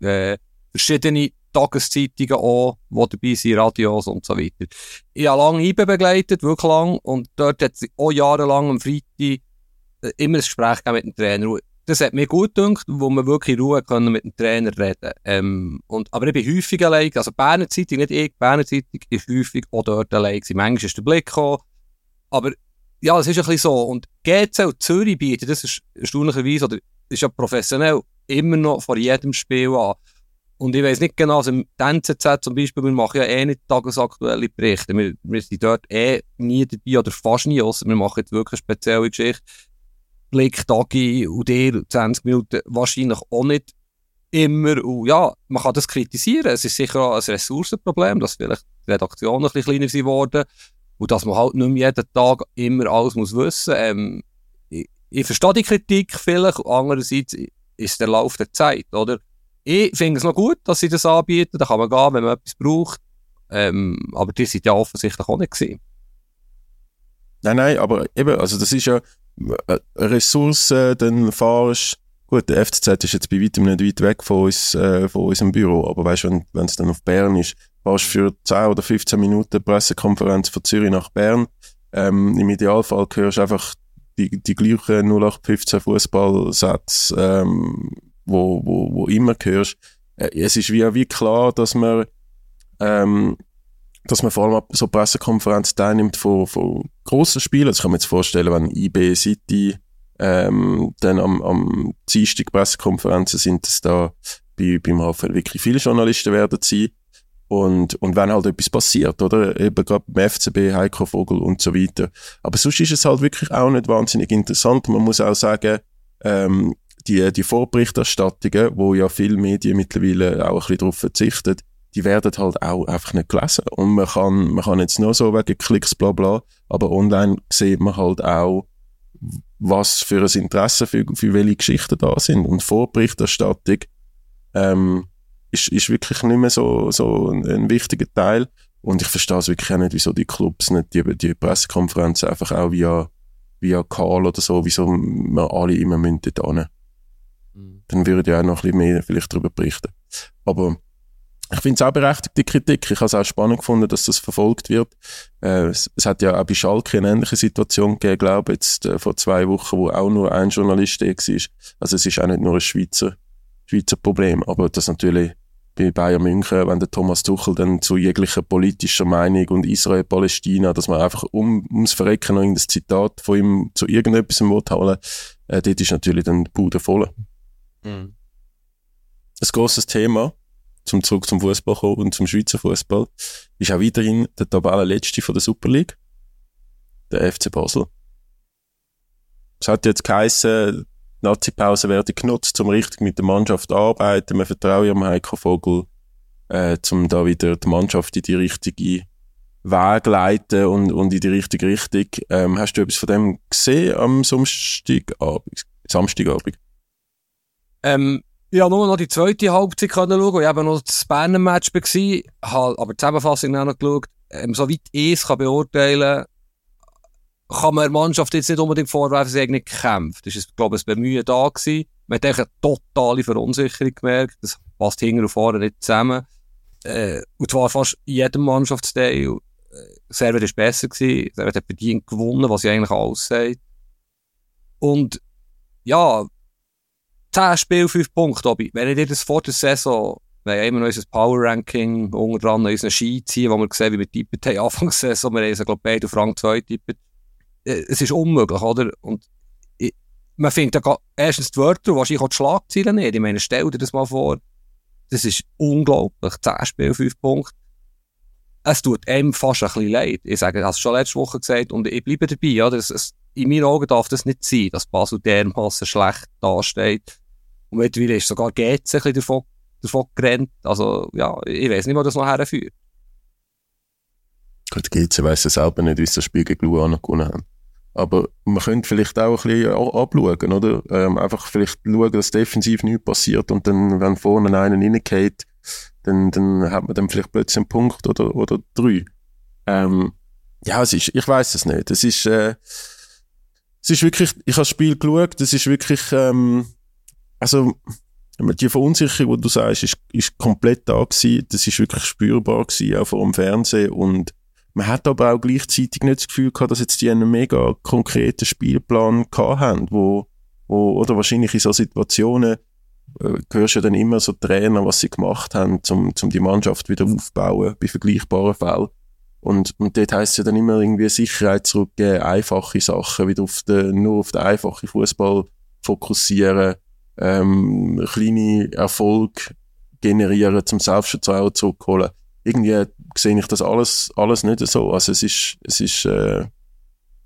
Äh, verschiedene Tageszeitungen auch, die dabei sind, Radios und so weiter. Ich habe lange IBE begleitet, wirklich lang, und dort hat es auch jahrelang am Freitag äh, immer ein Gespräch mit dem Trainer. Das hat mir gut gedacht, wo wir wirklich in Ruhe können mit dem Trainer reden ähm, und Aber ich bin häufig allein, also Berner Zeitung, nicht ich, Berner Zeitung ist häufig auch dort allein gewesen. Manchmal ist der Blick gekommen, aber ja, es ist ein bisschen so. Und GC Zürich bieten, das ist erstaunlicherweise, oder ist ja professionell, immer noch vor jedem Spiel an. Und ich weiß nicht genau, also im NZZ zum Beispiel, wir machen ja eh nicht tagesaktuelle Berichte. Wir, wir sind dort eh nie dabei oder fast nie, außer wir machen jetzt wirklich eine spezielle Geschichte. Blick, Tagi und dir 20 Minuten wahrscheinlich auch nicht immer. Und ja, man kann das kritisieren. Es ist sicher auch ein Ressourcenproblem, dass vielleicht die Redaktion ein bisschen kleiner geworden und dass man halt nicht mehr jeden Tag immer alles muss wissen muss. Ähm, ich, ich verstehe die Kritik vielleicht, andererseits ist der Lauf der Zeit, oder? Ich finde es noch gut, dass sie das anbieten, da kann man gehen, wenn man etwas braucht. Ähm, aber die sind ja offensichtlich auch nicht gewesen. Nein, nein, aber eben, also das ist ja, äh, Ressourcen dann fahrst, gut, der FCZ ist jetzt bei weitem nicht weit weg von, uns, äh, von unserem Büro, aber weißt du, wenn es dann auf Bern ist, fahrst für 10 oder 15 Minuten Pressekonferenz von Zürich nach Bern. Ähm, Im Idealfall hörst du einfach die, die gleichen 0815 Fußballsätze, ähm, wo, wo, wo immer hörst. Äh, es ist wie, wie klar, dass man, ähm, dass man vor allem so Pressekonferenz teilnimmt von, von grossen Spielen. Also ich kann mir jetzt vorstellen, wenn IB City ähm, dann am, am Dienstag Pressekonferenzen sind es da bei, beim HFL wirklich viele Journalisten werden sein. Und, und wenn halt etwas passiert, oder? Eben gerade beim FCB, Heiko Vogel und so weiter. Aber sonst ist es halt wirklich auch nicht wahnsinnig interessant. Man muss auch sagen, ähm, die, die Vorberichterstattungen, wo ja viele Medien mittlerweile auch ein bisschen darauf verzichten, die werden halt auch einfach nicht gelesen. Und man kann, man kann jetzt nur so wegen Klicks bla bla, aber online sieht man halt auch, was für ein Interesse für, für welche Geschichten da sind. Und Vorberichterstattung ähm, ist, ist wirklich nicht mehr so, so ein, ein wichtiger Teil. Und ich verstehe es wirklich auch nicht, wieso die Clubs nicht die, die Pressekonferenzen einfach auch via, via Call oder so, wieso wir alle immer müssen dort hin. Mhm. Dann würde ich auch noch ein bisschen mehr vielleicht darüber berichten. Aber ich finde es auch berechtigte Kritik. Ich habe es auch spannend gefunden, dass das verfolgt wird. Äh, es, es, hat ja auch bei Schalke eine ähnliche Situation gegeben, glaube ich, jetzt äh, vor zwei Wochen, wo auch nur ein Journalist da war. Also es ist auch nicht nur ein Schweizer, Schweizer Problem, aber das natürlich bei Bayern München, wenn der Thomas Tuchel dann zu jeglicher politischer Meinung und Israel-Palästina, dass man einfach um, ums Verrecken noch irgendein Zitat von ihm zu irgendetwas im Wort holen, äh, dort ist natürlich dann die Bude voll. Mhm. Ein grosses Thema, zum zurück zum Fußball kommen und zum Schweizer Fußball, ist auch weiterhin der Tabellenletzte von der Super League, der FC Basel. Es hat jetzt geheissen, die Nazi-Pause werde genutzt, um richtig mit der Mannschaft zu arbeiten. Wir vertrauen am Heiko Vogel, äh, um da wieder die Mannschaft in die richtige Weg leiten und, und in die richtige Richtung. Ähm, hast du etwas von dem gesehen am Samstagabend? Samstagabend? Ähm, habe nur noch die zweite Halbzeit schauen. Ich habe noch das Berner Match war, aber die Zusammenfassung noch geschaut. Ähm, soweit ich es kann beurteilen kann man der Mannschaft jetzt nicht unbedingt vorwerfen, sie nicht gekämpft. Es ist, glaube ich, ein Bemühen da gewesen. Man hat eine totale Verunsicherung gemerkt. Das passt hinten und vorne nicht zusammen. Äh, und zwar fast in jedem Mannschaftsteil. Äh, Servet ist besser gewesen. Servet hat bedient gewonnen, was ja eigentlich alles sagt. Und, ja, 10 Spiele, 5 Punkte, Obi. Wenn ich dir das vor der Saison, wir haben immer noch unser Power Ranking unter dran unseren Ski ziehen, wo wir sehen, wie wir tippen [laughs] haben, Anfangssaison, wir haben, glaube ich, beide Frank 2 tippen. Äh, es ist unmöglich, oder? Und ich, man findet ja erstens die Wörter, wahrscheinlich auch die Schlagzeilen nicht. Ich meine, stell dir das mal vor. Das ist unglaublich. 10 Spiele, 5 Punkte. Es tut einem fast ein bisschen leid. Ich sage, ich habe es schon letzte Woche gesagt und ich bleibe dabei. Oder? Es, es, in meinen Augen darf das nicht sein, dass Basel dermaßen schlecht dasteht. Und mittlerweile ist sogar GC ein bisschen davon, davon gerannt. Also, ja, ich weiß nicht, wo das noch herführt. Gut, GC weiss ja selber nicht, wie sie das Spiel gegen Luana gewonnen haben. Aber man könnte vielleicht auch ein bisschen abschauen, oder? Ähm, einfach vielleicht schauen, dass defensiv nichts passiert und dann, wenn vorne einer reingeht, dann, dann hat man dann vielleicht plötzlich einen Punkt oder, oder drei. Ähm, ja, es ist, ich weiß es nicht. Es ist, äh, es ist wirklich, ich habe das Spiel geschaut, es ist wirklich, ähm, also, die Verunsicherung, die du sagst, ist, ist komplett da gewesen. Das ist wirklich spürbar gewesen, auch vor dem Fernsehen. Und man hat aber auch gleichzeitig nicht das Gefühl gehabt, dass jetzt die einen mega konkreten Spielplan gehabt haben, wo, wo, oder wahrscheinlich in so Situationen, äh, hörst du ja dann immer so Trainer, was sie gemacht haben, um, um die Mannschaft wieder aufzubauen, bei vergleichbaren Fällen. Und, und dort heisst es ja dann immer irgendwie Sicherheit zurückgeben, einfache Sachen, wieder auf den, nur auf den einfachen Fußball fokussieren, ähm, kleine Erfolg generieren, zum Selbstschutz auch zurückholen irgendwie sehe ich das alles, alles nicht so. Also es ist, es ist, äh,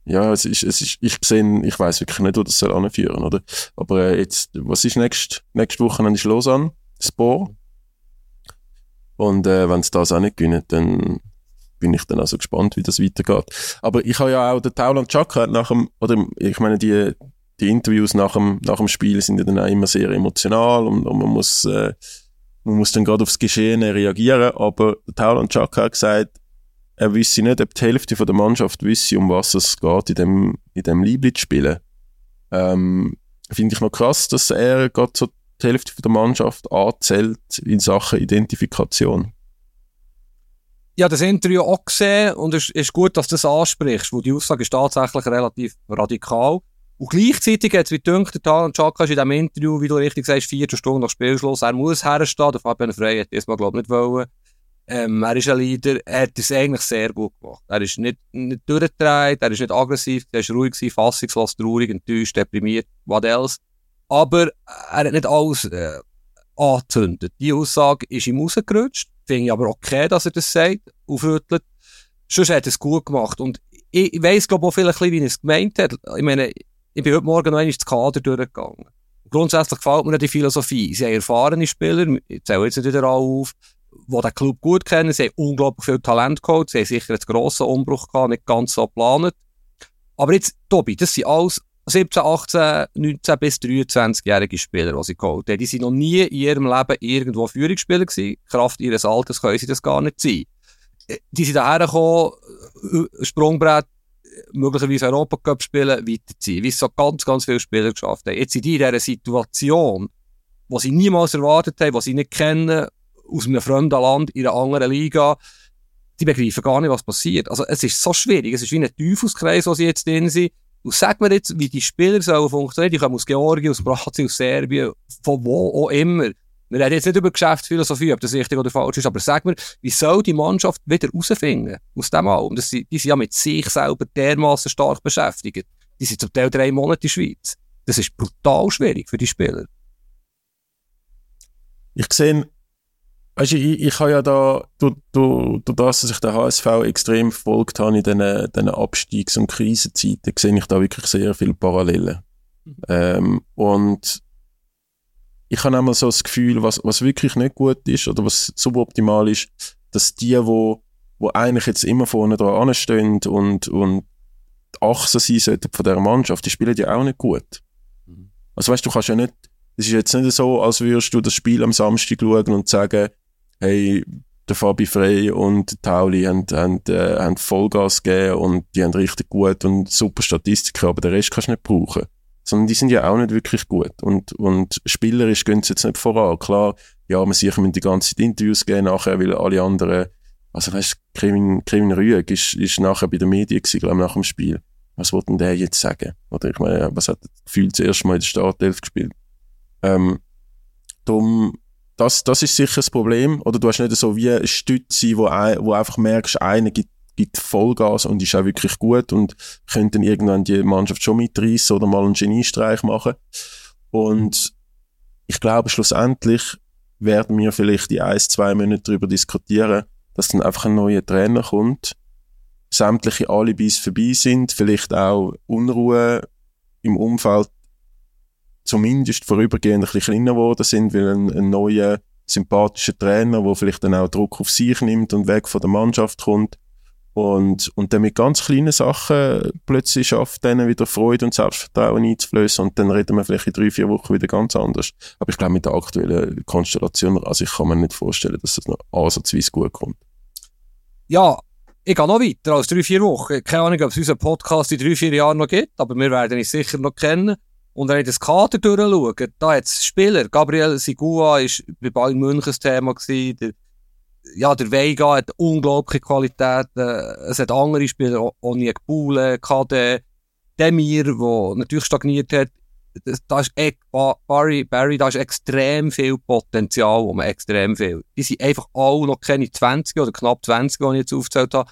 ja, es ist, es ist, ich sehe, ich weiß wirklich nicht, wo das soll anführen, oder? Aber äh, jetzt, was ist nächste, nächste Woche ist Lausanne, Sport. Und äh, wenn es das auch nicht gewinnen, dann bin ich dann also gespannt, wie das weitergeht. Aber ich habe ja auch der Tauland Chakra nach dem, oder ich meine, die, die Interviews nach dem, nach dem Spiel sind ja dann auch immer sehr emotional und, und man muss äh, man muss dann gerade aufs Geschehen reagieren, aber Tauland Chaka hat gesagt, er wisse nicht, ob die Hälfte von der Mannschaft wisse, um was es geht, in dem, in dem Liebling spielen. Ähm, Finde ich noch krass, dass er gerade so die Hälfte der Mannschaft anzählt in Sachen Identifikation. Ja, das Interview auch gesehen und es ist gut, dass du das ansprichst, weil die Aussage ist tatsächlich relativ radikal. Und gleichzeitig hat es wie dünkt, der Tal und Chaka ist in diesem Interview, wie du richtig sagst, vier Stunden nach Spielschluss, er muss herstehen, der Fabian Frey hat diesmal, glaube ich, nicht wollen. Ähm, er ist ein Leader, er hat es eigentlich sehr gut gemacht. Er ist nicht, nicht durchgedreht, er ist nicht aggressiv, er ist ruhig gewesen, fassungslos, traurig, enttäuscht, deprimiert, what else. Aber er hat nicht alles äh, angezündet. Die Aussage ist ihm rausgerutscht, finde ich aber okay, dass er das sagt, aufrüttelt. Sonst hat er es gut gemacht. Und ich, ich weiss, glaube ich, auch vielleicht, wie er es gemeint hat. Ich meine, ich bin heute Morgen noch einmal ins Kader durchgegangen. Grundsätzlich gefällt mir die Philosophie. Sie haben erfahrene Spieler, ich zähle jetzt nicht wieder auf, die den Club gut kennen. Sie haben unglaublich viel Talent geholt. Sie haben sicher einen grossen Umbruch gehabt, nicht ganz so geplant. Aber jetzt, Tobi, das sind alles 17, 18, 19 bis 23-jährige Spieler, die sie geholt haben. Die sind noch nie in ihrem Leben irgendwo Führungsspieler gewesen. Kraft ihres Alters können sie das gar nicht sein. Äh, die sind daher gekommen, Sprungbrett, möglicherweise Europacup spielen, weiterziehen. Wie es so ganz, ganz viele Spieler geschafft haben. Jetzt sind die in dieser Situation, die sie niemals erwartet haben, die sie nicht kennen, aus einem fremden Land, in einer anderen Liga, die begreifen gar nicht, was passiert. Also, es ist so schwierig. Es ist wie ein Teufelskreis, wo sie jetzt drin sind. Und sag mir jetzt, wie die Spieler sollen funktionieren. Die kommen aus Georgien, aus Brasilien, aus Serbien, von wo auch immer. Wir reden jetzt nicht über Geschäftsphilosophie, ob das richtig oder falsch ist, aber sag mir, wie soll die Mannschaft wieder rausfinden aus dem Album? Das die sind ja mit sich selber dermaßen stark beschäftigt. Die sind zum Teil drei Monate in der Schweiz. Das ist brutal schwierig für die Spieler. Ich sehe, weißt du, ich, ich habe ja da, durch, durch, durch das, dass ich den HSV extrem verfolgt habe in diesen, diesen Abstiegs- und Krisenzeiten, sehe ich da wirklich sehr viele Parallelen. Mhm. Ähm, und ich habe einmal so das Gefühl, was, was wirklich nicht gut ist oder was suboptimal ist, dass die, wo, wo eigentlich jetzt immer vorne dran anstehen und, und die Achse sein sollten von dieser Mannschaft, die spielen ja auch nicht gut. Mhm. Also weißt du, kannst ja nicht, es ist jetzt nicht so, als würdest du das Spiel am Samstag schauen und sagen, hey, der Fabi Frey und Tauli haben, haben, äh, haben Vollgas gegeben und die haben richtig gut und super Statistiken, aber den Rest kannst du nicht brauchen sondern die sind ja auch nicht wirklich gut. Und, und spielerisch gehen sie jetzt nicht voran. Klar, ja, man sicher mit die ganze Zeit Interviews gehen nachher, weil alle anderen, also weißt du, Kevin, Kevin Rüeg ist, ist nachher bei den Medien gewesen, glaube ich, nach dem Spiel. Was wollte denn der jetzt sagen? Oder ich meine, was hat das erste Mal in der Startelf gespielt? Ähm, darum, das, das ist sicher das Problem. Oder du hast nicht so wie eine Stütze, wo, ein, wo einfach merkst, einer gibt gibt Vollgas und ist auch wirklich gut und könnte dann irgendwann die Mannschaft schon mitreißen oder mal einen Geniestreich machen. Und ich glaube, schlussendlich werden wir vielleicht die ein, zwei Monate darüber diskutieren, dass dann einfach ein neuer Trainer kommt, sämtliche Alibis vorbei sind, vielleicht auch Unruhe im Umfeld zumindest vorübergehend ein bisschen kleiner geworden sind, weil ein, ein neuer sympathischer Trainer, der vielleicht dann auch Druck auf sich nimmt und weg von der Mannschaft kommt, und, und dann mit ganz kleinen Sachen plötzlich schafft, denen wieder Freude und Selbstvertrauen einzuflößen und dann reden wir vielleicht in drei, vier Wochen wieder ganz anders. Aber ich glaube, mit der aktuellen Konstellation, also ich kann mir nicht vorstellen, dass das noch ansatzweise gut kommt. Ja, ich gehe noch weiter als drei, vier Wochen. Keine Ahnung, ob es unseren Podcast in drei, vier Jahren noch gibt, aber wir werden ihn sicher noch kennen. Und wenn ich das Kader durchschaue, da hat es Spieler. Gabriel Sigua war bei Bayern München das Thema gewesen, ja, der Veiga hat unglaubliche Qualität. Es hat andere Spieler, Oniek Bule, KD, Demir, der natürlich stagniert hat. Da ist Barry, Barry, da ist extrem viel Potenzial, wo man extrem viel. Die sind einfach alle noch keine 20 oder knapp 20, die ich jetzt aufgezählt habe.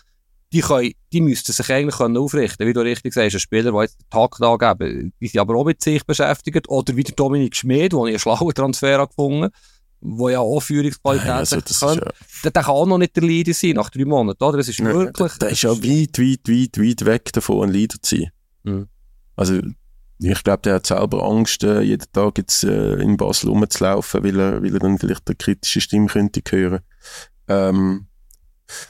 Die, können, die müssten sich eigentlich können aufrichten wie du richtig sagst, ein Spieler, der jetzt den Takt angeben, die sind aber auch mit sich beschäftigt. Oder wie der Dominik Schmid, ich einen schlauen Transfer gefunden habe wo ja auch Führungsqualität also das kann, ja. der, kann auch noch nicht der Leader sein nach drei Monaten, oder? Es ist ja, wirklich... Der, der ist ja weit, weit, weit, weit weg davon, ein Leader zu sein. Mhm. Also, ich glaube, der hat selber Angst, äh, jeden Tag jetzt äh, in Basel rumzulaufen, weil er, weil er dann vielleicht eine kritische Stimme könnte hören. Ähm,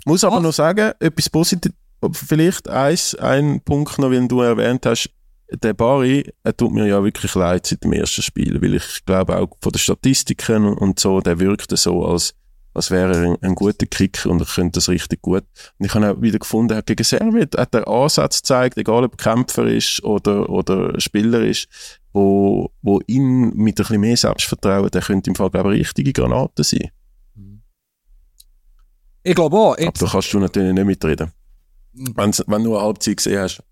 muss aber Was? noch sagen, etwas Positives, vielleicht eins, ein Punkt noch, den du erwähnt hast, der Barry, er tut mir ja wirklich leid seit dem ersten Spiel, weil ich glaube auch von den Statistiken und so, der wirkt so, als, als wäre er ein, ein, guter Kicker und er könnte das richtig gut. Und ich habe auch wieder gefunden, er hat gegen Servet hat er Ansatz gezeigt, egal ob Kämpfer ist oder, oder Spieler ist, wo, wo ihn mit ein bisschen mehr Selbstvertrauen, der könnte im Fall, glaube ich, richtige Granate sein. Ich glaube auch. Aber da kannst du natürlich nicht mitreden. Mhm. Wenn, du eine Halbzeit gesehen hast.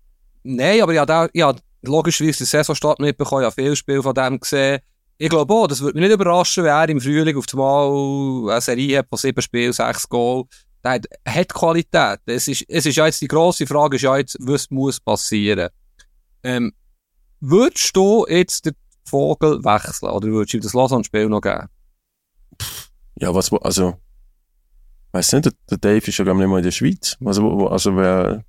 Nein, aber habe, ich habe logischerweise den Saisonstart mitbekommen, ich habe viele Spiele von dem gesehen. Ich glaube auch, das würde mich nicht überraschen, wenn er im Frühling auf einmal eine Serie hat von sieben Spielen, sechs Goal. Der hat, hat Qualität. Es ist, es ist ja jetzt die grosse Frage, ist ja jetzt, was muss passieren? Ähm, würdest du jetzt den Vogel wechseln oder würdest du ihm das Lausanne-Spiel noch geben? Ja, was, also, weiß nicht, der Dave ist ja, ich, nicht mal in der Schweiz. Also, also wer,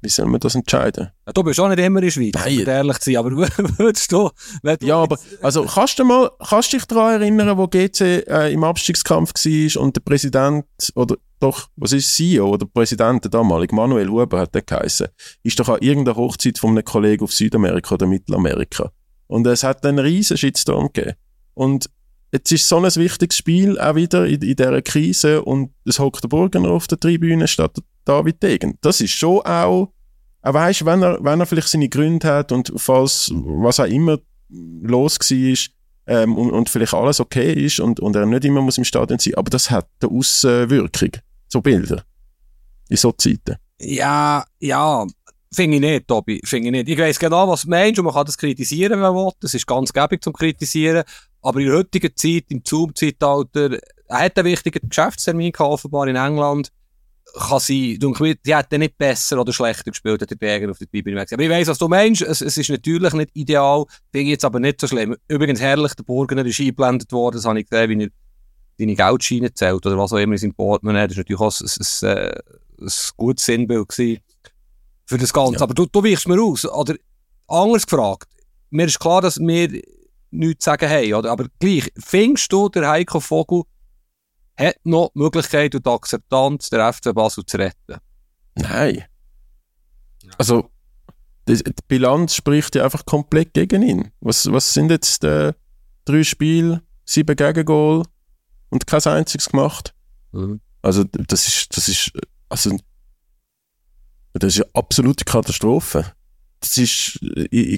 wie soll man das entscheiden? Ja, du bist auch nicht immer in der Schweiz, Nein. ehrlich zu sein, aber [laughs] würdest du, du Ja, aber, also, kannst du mal, kannst dich daran erinnern, wo GC äh, im Abstiegskampf war und der Präsident, oder doch, was ist CEO oder Präsident der damalige, Manuel Huber hat der geheißen, ist doch an irgendeiner Hochzeit von einem Kollegen auf Südamerika oder Mittelamerika. Und es hat einen riesen Shitstorm gegeben. Und jetzt ist so ein wichtiges Spiel auch wieder in, in dieser Krise und es hockt der Burgener auf der Tribüne statt David Degen. Das ist schon auch, auch weißt, wenn er, wenn er vielleicht seine Gründe hat und falls was auch immer los war, ähm, und, und vielleicht alles okay ist und, und er nicht immer muss im Stadion sein, aber das hat eine Auswirkung, so Bilder, in so Zeiten. Ja, ja, finde ich nicht, Tobi, finde ich nicht. Ich weiss genau, was du meinst und man kann das kritisieren, wenn man will, das ist ganz gäbig zum Kritisieren, aber in der heutigen Zeit, im Zoom-Zeitalter, er hat einen wichtigen Geschäftstermin offenbar in England, kann sein, die hat nicht besser oder schlechter gespielt, hat der Berger auf der Tribüne Aber ich weiss, was du meinst, es, es ist natürlich nicht ideal, finde jetzt aber nicht so schlimm. Übrigens herrlich, der Burgener ist eingeblendet worden, das habe ich gesehen, wie er deine Geldscheine zählt oder was auch immer in seinem Portemonnaie, das war natürlich auch ein, ein, ein, ein gutes Sinnbild gewesen für das Ganze. Ja. Aber du, du weichst mir aus, oder anders gefragt, mir ist klar, dass wir nichts zu sagen haben, oder? aber gleich, findest du, der Heiko Vogel hat noch die Möglichkeit und die Akzeptanz, der FC Basel zu retten? Nein. Also, die, die Bilanz spricht ja einfach komplett gegen ihn. Was, was sind jetzt äh, drei Spiele, sieben Gegengol und kein einziges gemacht? Mhm. Also, das ist, das ist, also, das ist eine absolute Katastrophe das ist,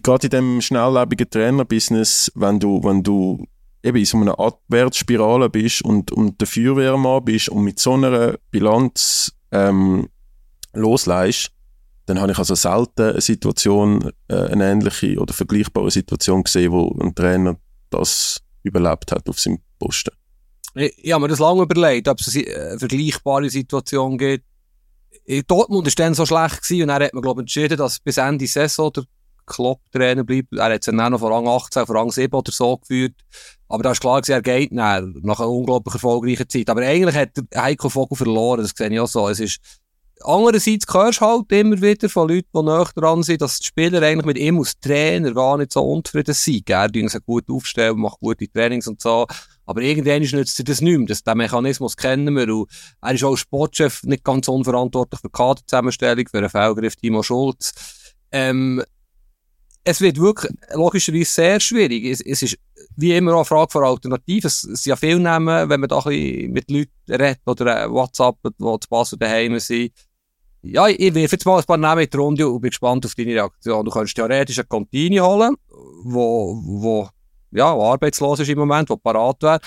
gerade in dem schnelllebigen Trainerbusiness, wenn du, wenn du eben in so einer Abwärtsspirale bist und, und der Feuerwehrmann bist und mit so einer Bilanz ähm, losleist, dann habe ich also selten eine Situation, äh, eine ähnliche oder vergleichbare Situation gesehen, wo ein Trainer das überlebt hat auf seinem Posten. Ich, habe mir das lange überlegt, ob es eine vergleichbare Situation gibt. Dortmund war dann so schlecht gewesen, und dann hat man, glaube ich, entschieden, dass bis Ende Saison der Klopp Trainer bleibt. Er hat es dann noch vor Rang 18, vor Rang 7 oder so geführt. Aber da ist klar er geht dann, nach einer unglaublich erfolgreichen Zeit. Aber eigentlich hat Heiko Vogel verloren, das sehe ich auch so. Es ist, andererseits hörst du halt immer wieder von Leuten, die näher dran sind, dass die Spieler eigentlich mit ihm als Trainer gar nicht so unzufrieden sind. Er tut sich gut aufstellen, macht gute Trainings und so. Aber irgendwann nützt er das nicht mehr. Den Mechanismus kennen wir. Und er ist auch Sportchef nicht ganz unverantwortlich für die Kaderzusammenstellung, für einen Fehlgriff Timo Schulz. Ähm, es wird wirklich logischerweise sehr schwierig. Es, es ist wie immer auch eine Frage von Alternativen. Es, es sind ja viele Namen, wenn man da ein bisschen mit Leuten redet oder äh, WhatsApp, die zu Basel daheim sind. Ja, ich werfe jetzt mal ein paar Namen in die Runde und bin gespannt auf deine Reaktion. Du kannst theoretisch einen Contini holen, wo, wo ja, arbeitslos ist im Moment, der parat wäre.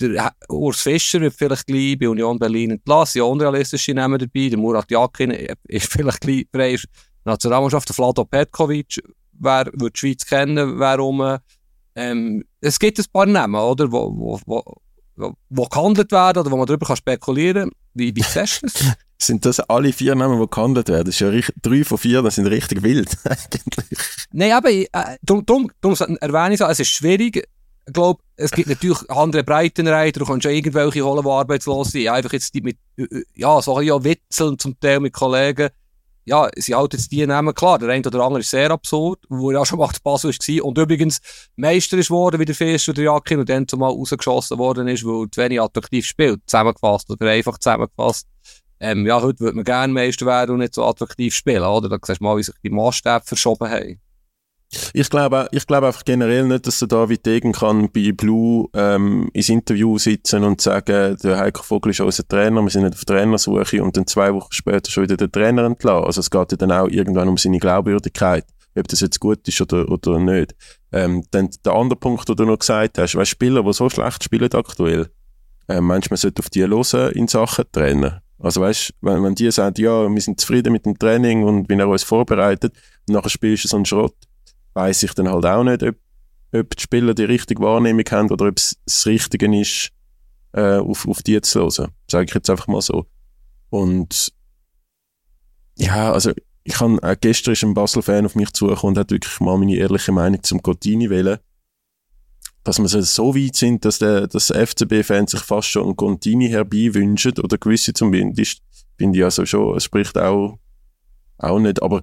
Der Urs Fischer wird vielleicht gleich bei Union Berlin entlassen, ja, unrealistische Namen dabei. Der Murat Yakin ist [laughs] vielleicht gleich frei. Nationalmannschaft, der Vlado Petkovic, wer würde die Schweiz kennen, wer rum. Ähm, es gibt ein paar Namen, oder, wo, wo, wo, wo gehandelt werden oder wo man darüber spekulieren kann. Wie, wie siehst du das? [laughs] sind das alle vier Namen, die gehandelt werden? Das ist ja richtig, drei von vier, das sind richtig wild, [laughs] eigentlich. Nein, aber äh, darum, darum, darum erwähne ich es, es ist schwierig. Ich glaube, es gibt natürlich andere Breitenreiter, du kannst ja irgendwelche holen, die arbeitslos sind. Einfach jetzt die mit, äh, äh, ja, so ein bisschen witzeln zum Teil mit Kollegen. Ja, sie halten jetzt die Namen klar. Der eine oder andere ist sehr absurd, wo auch schon mal der Basel war. Und übrigens Meister ist worden, wie der Fisch oder Jakin, und dann zumal rausgeschossen worden ist, weil er wenig attraktiv spielt. Zusammengefasst oder einfach zusammengefasst. Ähm, ja, heute würde man gerne Meister werden und nicht so attraktiv spielen, oder? Da siehst du mal, wie sich die Maßstäbe verschoben haben. Ich glaube, ich glaube einfach generell nicht, dass der David Degen kann bei Blue ähm, ins Interview sitzen und sagen, der Heiko Vogel ist unser Trainer, wir sind nicht auf Trainersuche und dann zwei Wochen später schon wieder den Trainer entlassen. Also es geht ja dann auch irgendwann um seine Glaubwürdigkeit, ob das jetzt gut ist oder, oder nicht. Ähm, dann der andere Punkt, den du noch gesagt hast, weißt, Spieler, die so schlecht spielen aktuell, äh, manchmal sollte auf die hören in Sachen Trainer. Also weißt, wenn, wenn die sagen, ja, wir sind zufrieden mit dem Training und wie er uns vorbereitet, und nachher spielst du so einen Schrott, weiß ich dann halt auch nicht, ob, ob die Spieler die richtige Wahrnehmung haben oder ob es das Richtige ist, äh, auf, auf die zu hören. Sage ich jetzt einfach mal so. Und ja, also ich habe äh, gestern ist ein Basel-Fan auf mich zugekommen und hat wirklich mal meine ehrliche Meinung zum Contini wählen. Dass wir so weit sind, dass der, dass FCB-Fans sich fast schon Contini herbei wünschen, oder gewisse zumindest, finde ich also schon, es spricht auch, auch nicht. Aber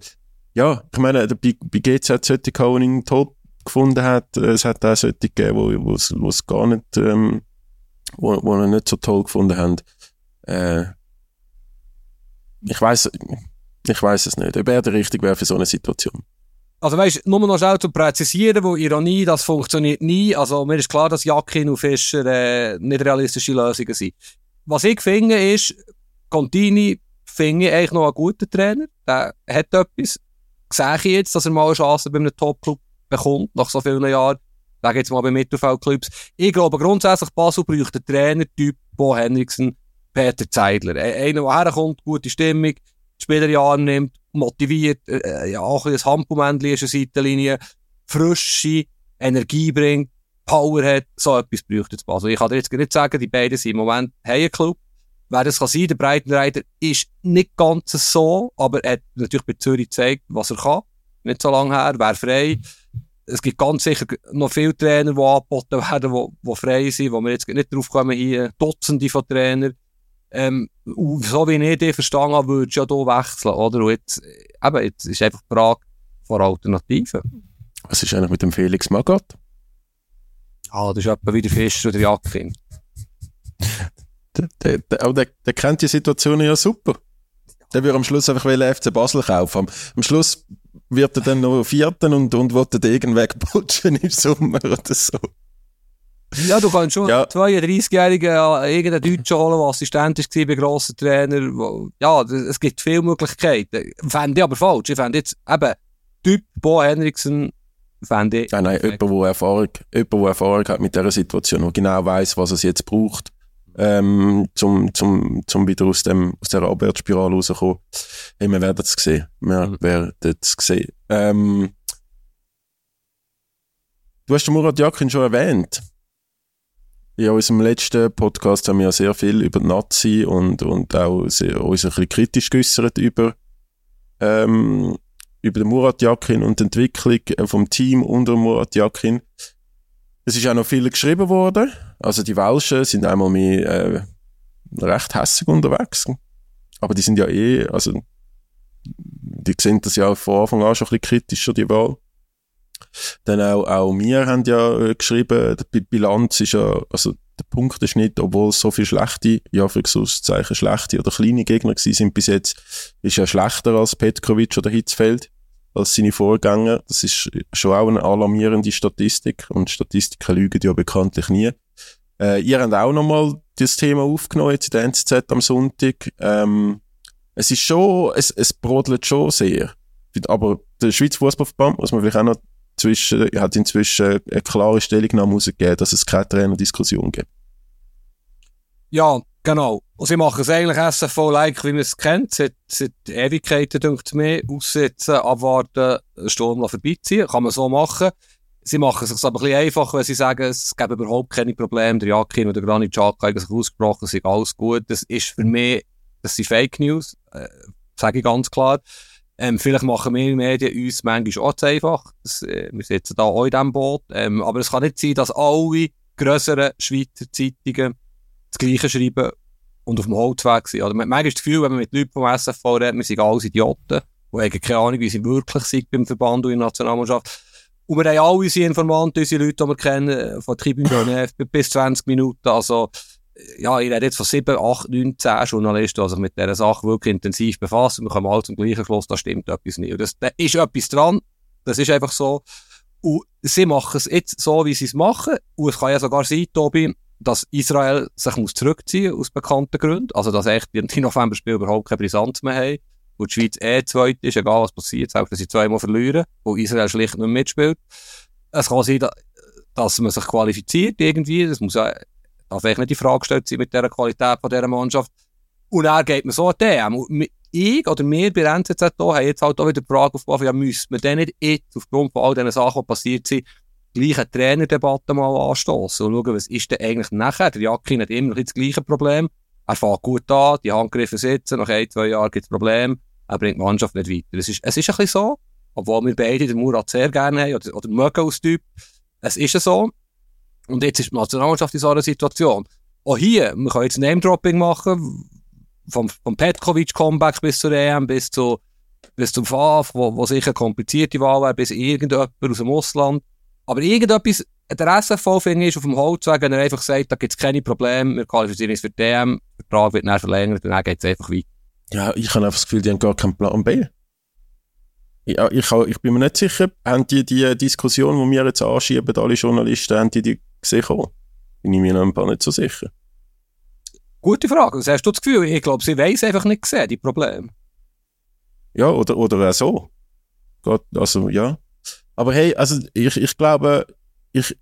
ja, ich meine, bei, bei GZ hat solche gehabt, die ihn toll gefunden hat. Es hat auch solche gegeben, wo, es gar nicht, ähm, wo, wo nicht so toll gefunden haben. Äh, ich weiß, ich weiß es nicht, ob er der Richtige wäre für so eine Situation. Also weißt, nur noch schnell zu präzisieren, wo Ironie, das funktioniert nie. Also mir ist klar, dass Jakin und Fischer äh, nicht realistische Lösungen sind. Was ich finde ist, Contini finde ich eigentlich noch einen guten Trainer. Der hat etwas. Sehe ich jetzt, dass er mal eine Chance bei einem Top-Club bekommt, nach so vielen Jahren. Sage jetzt mal bei Mittelfeldclubs. Ich glaube grundsätzlich, Basel braucht einen Trainertyp, Bo Henriksen, Peter Zeidler. Einer, der herkommt, gute Stimmung, die Spieler ja annimmt, motiviert, äh, ja, auch ein bisschen ein Handbumännchen ist eine Seitenlinie, frische Energie bringt, Power hat, so etwas braucht jetzt Basel. Ich kann dir jetzt nicht sagen, die beiden sind im Moment ein Club. Wer das kann sein, der Breitenreiter ist nicht ganz so, aber er hat natürlich bei Zürich gezeigt, was er kann. Nicht so lange her, wäre frei. Es gibt ganz sicher noch viele Trainer, die angeboten werden, die, die frei sind, wo wir jetzt nicht drauf kommen, hier Dutzende von Trainern. Ähm, so wie ich die verstanden habe, würde ich ja hier wechseln, oder? Und jetzt, eben, jetzt ist einfach die Frage von Alternativen. Was ist eigentlich mit dem Felix Magath? Ah, das ist etwa wieder Fischer oder. Der, der, der, aber der, der kennt die Situation ja super. Der würde am Schluss einfach FC Basel kaufen. Am, am Schluss wird er dann noch Vierten und, und will den Degen wegputschen im Sommer oder so. Ja, du kannst schon ja. 32-Jährigen irgendeinen Deutschen holen, der Assistent war bei grossen Trainern. Ja, es gibt viele Möglichkeiten. Fände ich aber falsch. Ich fände jetzt eben Typ Bo Henriksen fände ich... Nein, nein, jemand, der Erfahrung, jemand, der Erfahrung hat mit dieser Situation, der genau weiß, was es jetzt braucht, ähm, zum, zum, zum wieder aus, dem, aus der Abwärtsspirale rauszukommen. Hey, wir werden es sehen. Wir mhm. werden es sehen. Ähm, du hast den Murat Yakin schon erwähnt. In unserem letzten Podcast haben wir ja sehr viel über die Nazi und, und auch sehr, uns ein bisschen kritisch geäußert über, ähm, über den Murat Yakin und die Entwicklung vom Team unter Murat Yakin. Es ist auch noch viel geschrieben worden. Also die Welschen sind einmal mehr äh, recht hässig unterwegs. Aber die sind ja eh, also die sehen das ja von Anfang an schon ein bisschen kritischer, die Wahl. Dann auch, auch wir haben ja äh, geschrieben, die Bilanz ist ja, also der Punkt ist nicht, obwohl es so viele schlechte, ja für Zeichen schlechte oder kleine Gegner gewesen sind bis jetzt, ist ja schlechter als Petkovic oder Hitzfeld, als seine Vorgänger. Das ist schon auch eine alarmierende Statistik und Statistiken lügen ja bekanntlich nie. Äh, ihr habt auch nochmal das Thema aufgenommen jetzt in der NZZ am Sonntag. Ähm, es ist schon, es, es brodelt schon sehr. Aber der Schweizer Fußballverband, muss man vielleicht auch noch zwischen, hat inzwischen eine klare Stellungnahme herausgegeben, dass es keine Trainerdiskussion gibt. Ja, genau. Und sie machen es eigentlich SFV-like, wie man es kennt, seit, seit Ewigkeiten, denkt mir, aussetzen, abwarten, Sturm vorbeiziehen. Kann man so machen. Sie machen es sich aber ein bisschen einfach, wenn sie sagen, es gäbe überhaupt keine Probleme. Der Jakin oder Granit Xhaka haben sich ausgesprochen, es ist alles gut. Das ist für mich, das sind Fake News, äh, sage ich ganz klar. Ähm, vielleicht machen wir Medien uns manchmal auch zu einfach. Das, äh, wir sitzen da auch in diesem Boot. Ähm, aber es kann nicht sein, dass alle grösseren Schweizer Zeitungen das Gleiche schreiben und auf dem Holzweg sind. Oder manchmal ist das Gefühl, wenn man mit Leuten vom SFV redet, wir sind alles Idioten, die haben keine Ahnung, wie sie wirklich sind beim Verband und in der Nationalmannschaft. Und wir haben alle unsere Informanten, unsere Leute, die wir kennen, von Tribüne [laughs] bis 20 Minuten. Also, ja, ich rede jetzt von 7, 8, 9, 10 Journalisten, die sich mit dieser Sache wirklich intensiv befassen. Wir kommen alle zum gleichen Schluss, da stimmt etwas nicht. Und das, da ist etwas dran. Das ist einfach so. Und sie machen es jetzt so, wie sie es machen. Und es kann ja sogar sein, Tobi, dass Israel sich muss zurückziehen aus bekannten Gründen. Also, dass echt die November-Spiele überhaupt keine Brisanz mehr haben. Und die Schweiz eh zweit ist, egal was passiert, selbst dass sie zweimal verlieren, wo Israel schlicht nicht mitspielt. Es kann sein, dass man sich qualifiziert irgendwie. Das muss ja, eigentlich nicht die Frage gestellt sein mit der Qualität von dieser Mannschaft. Und dann geht man so an. Und ich oder wir bei NZZ haben jetzt halt auch wieder die Frage aufgeworfen, ja, müsste man denn nicht jetzt, aufgrund von all diesen Sachen, die passiert sind, gleich eine Trainerdebatte mal anstoßen und schauen, was ist denn eigentlich nachher? Der Jacki hat immer noch das gleiche Problem. Er fährt gut an, die Handgriffe sitzen, nach ein, zwei Jahren gibt es Probleme, er bringt die Mannschaft nicht weiter. Es ist, es ist ein bisschen so, obwohl wir beide den Murat sehr gerne haben oder, oder mögen als Typ. Es ist so. Und jetzt ist die Nationalmannschaft in so einer Situation. Auch hier, wir können jetzt Name-Dropping machen, vom, vom Petkovic-Comeback bis zur EM, bis zu, bis zum FAF, wo, wo sicher komplizierte Wahl wäre, bis irgendjemand aus dem Ausland. Aber irgendetwas, der SFV, finde ich, ist auf dem Holzweg, wenn er einfach sagt, da gibt es keine Probleme, wir qualifizieren uns für die EM, der Vertrag wird dann verlängert und dann geht es einfach weiter. Ja, ich habe einfach das Gefühl, die haben gar keinen Plan B. Ja, ich, ich bin mir nicht sicher, haben die die Diskussion, die wir jetzt anschieben, alle Journalisten, haben die die gesehen? Bin ich mir noch nicht so sicher. Gute Frage. Was hast du das Gefühl? Ich glaube, sie weiß einfach nicht gesehen, die Probleme. Ja, oder, oder auch so. Also, ja. Aber hey, also, ich, ich glaube, ich,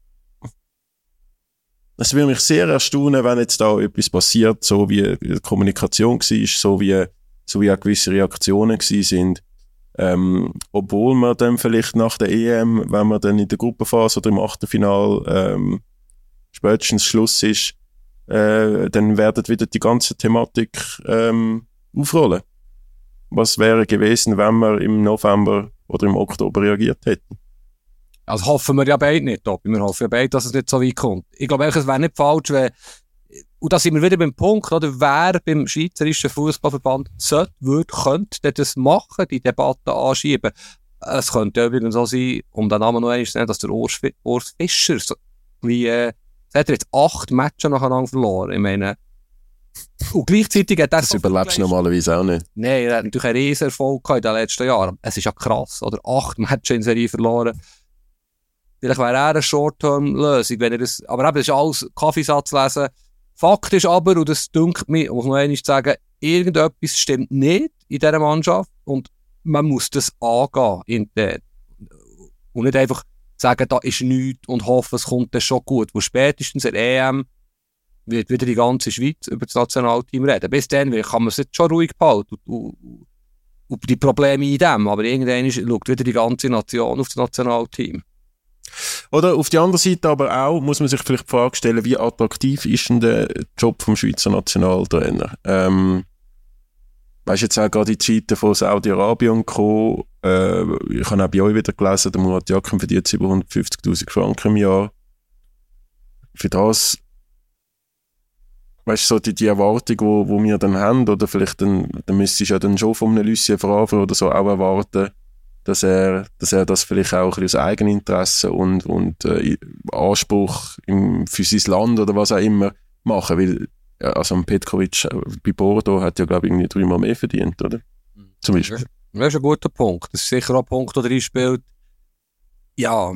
es würde mich sehr erstaunen, wenn jetzt da etwas passiert, so wie die Kommunikation war, so wie, so wie auch gewisse Reaktionen sind. Ähm, obwohl man dann vielleicht nach der EM, wenn man dann in der Gruppenphase oder im Achtelfinal ähm, spätestens Schluss ist, äh, dann werden wieder die ganze Thematik ähm, aufrollen. Was wäre gewesen, wenn wir im November oder im Oktober reagiert hätten? Also hoffen wir ja beide nicht, Tobi. Wir hoffen ja beide, dass es nicht so weit kommt. Ich glaube, es wäre nicht falsch, wenn, und da sind wir wieder beim Punkt, oder, wer beim Schweizerischen Fußballverband sollte, würde, könnte das machen, die Debatte anschieben. Es könnte übrigens so sein, um den Namen noch einmal zu nennen, dass der Urs, Urs Fischer so, wie, äh, hat er jetzt acht Matches nacheinander verloren. Ich meine, und gleichzeitig hat er... Das überlebst du normalerweise auch nicht. Nein, er hat natürlich einen riesen Erfolg in den letzten Jahren. Es ist ja krass, oder? Acht Matches in Serie verloren. Vielleicht wäre er eine Short-Term-Lösung, wenn er das... Aber eben, das ist alles Kaffeesatz lesen. Fakt ist aber, und das dünkt mich, muss noch einmal sagen, irgendetwas stimmt nicht in dieser Mannschaft und man muss das angehen intern. Und nicht einfach sagen, da ist nichts und hoffen, es kommt dann schon gut. Wo spätestens in der EM wird wieder die ganze Schweiz über das Nationalteam reden. Bis dann kann man es jetzt schon ruhig behalten und, und, und die Probleme in dem, aber irgendwann schaut wieder die ganze Nation auf das Nationalteam. Oder auf die andere Seite aber auch, muss man sich vielleicht die Frage stellen, wie attraktiv ist denn der Job vom Schweizer Nationaltrainer? Ähm, weißt jetzt auch gerade die Zeiten von Saudi-Arabien gekommen, äh, ich habe auch bei euch wieder gelesen, der Murat Jakin verdient 750'000 Franken im Jahr. Für das, weißt du, so die, die Erwartung, wo, wo wir dann haben, oder vielleicht dann, dann müsstest du ja dann schon von einem Lucien Favre oder so auch erwarten, dass er, dass er das vielleicht auch ein aus Eigeninteresse und, und äh, Anspruch im, für sein Land oder was auch immer machen, weil also Petkovic äh, bei Bordeaux hat ja, glaube ich, irgendwie dreimal mehr verdient, oder? Zum Beispiel. Das ist ein guter Punkt. Das ist sicher auch ein Punkt, der spielt. Ja,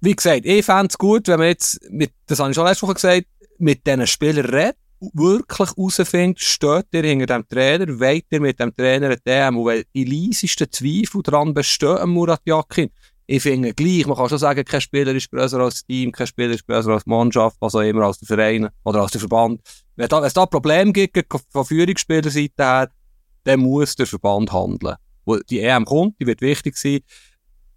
wie gesagt, ich fände es gut, wenn man jetzt, mit, das habe ich schon letzte Woche gesagt, mit diesen Spielern redet, wirklich herausfindet, steht ihr hinter dem Trainer, wollt ihr mit dem Trainer ein DM, und wenn die leisesten Zweifel daran bestehen, am Murat Yakin, ich finde gleich, man kann schon sagen, kein Spieler ist größer als Team, kein Spieler ist größer als Mannschaft, was auch immer, als der Verein oder als der Verband. Wenn, da, wenn es da Probleme gibt, von Führungsspielerseite her, dann muss der Verband handeln. Die EM kommt, die wird wichtig sein.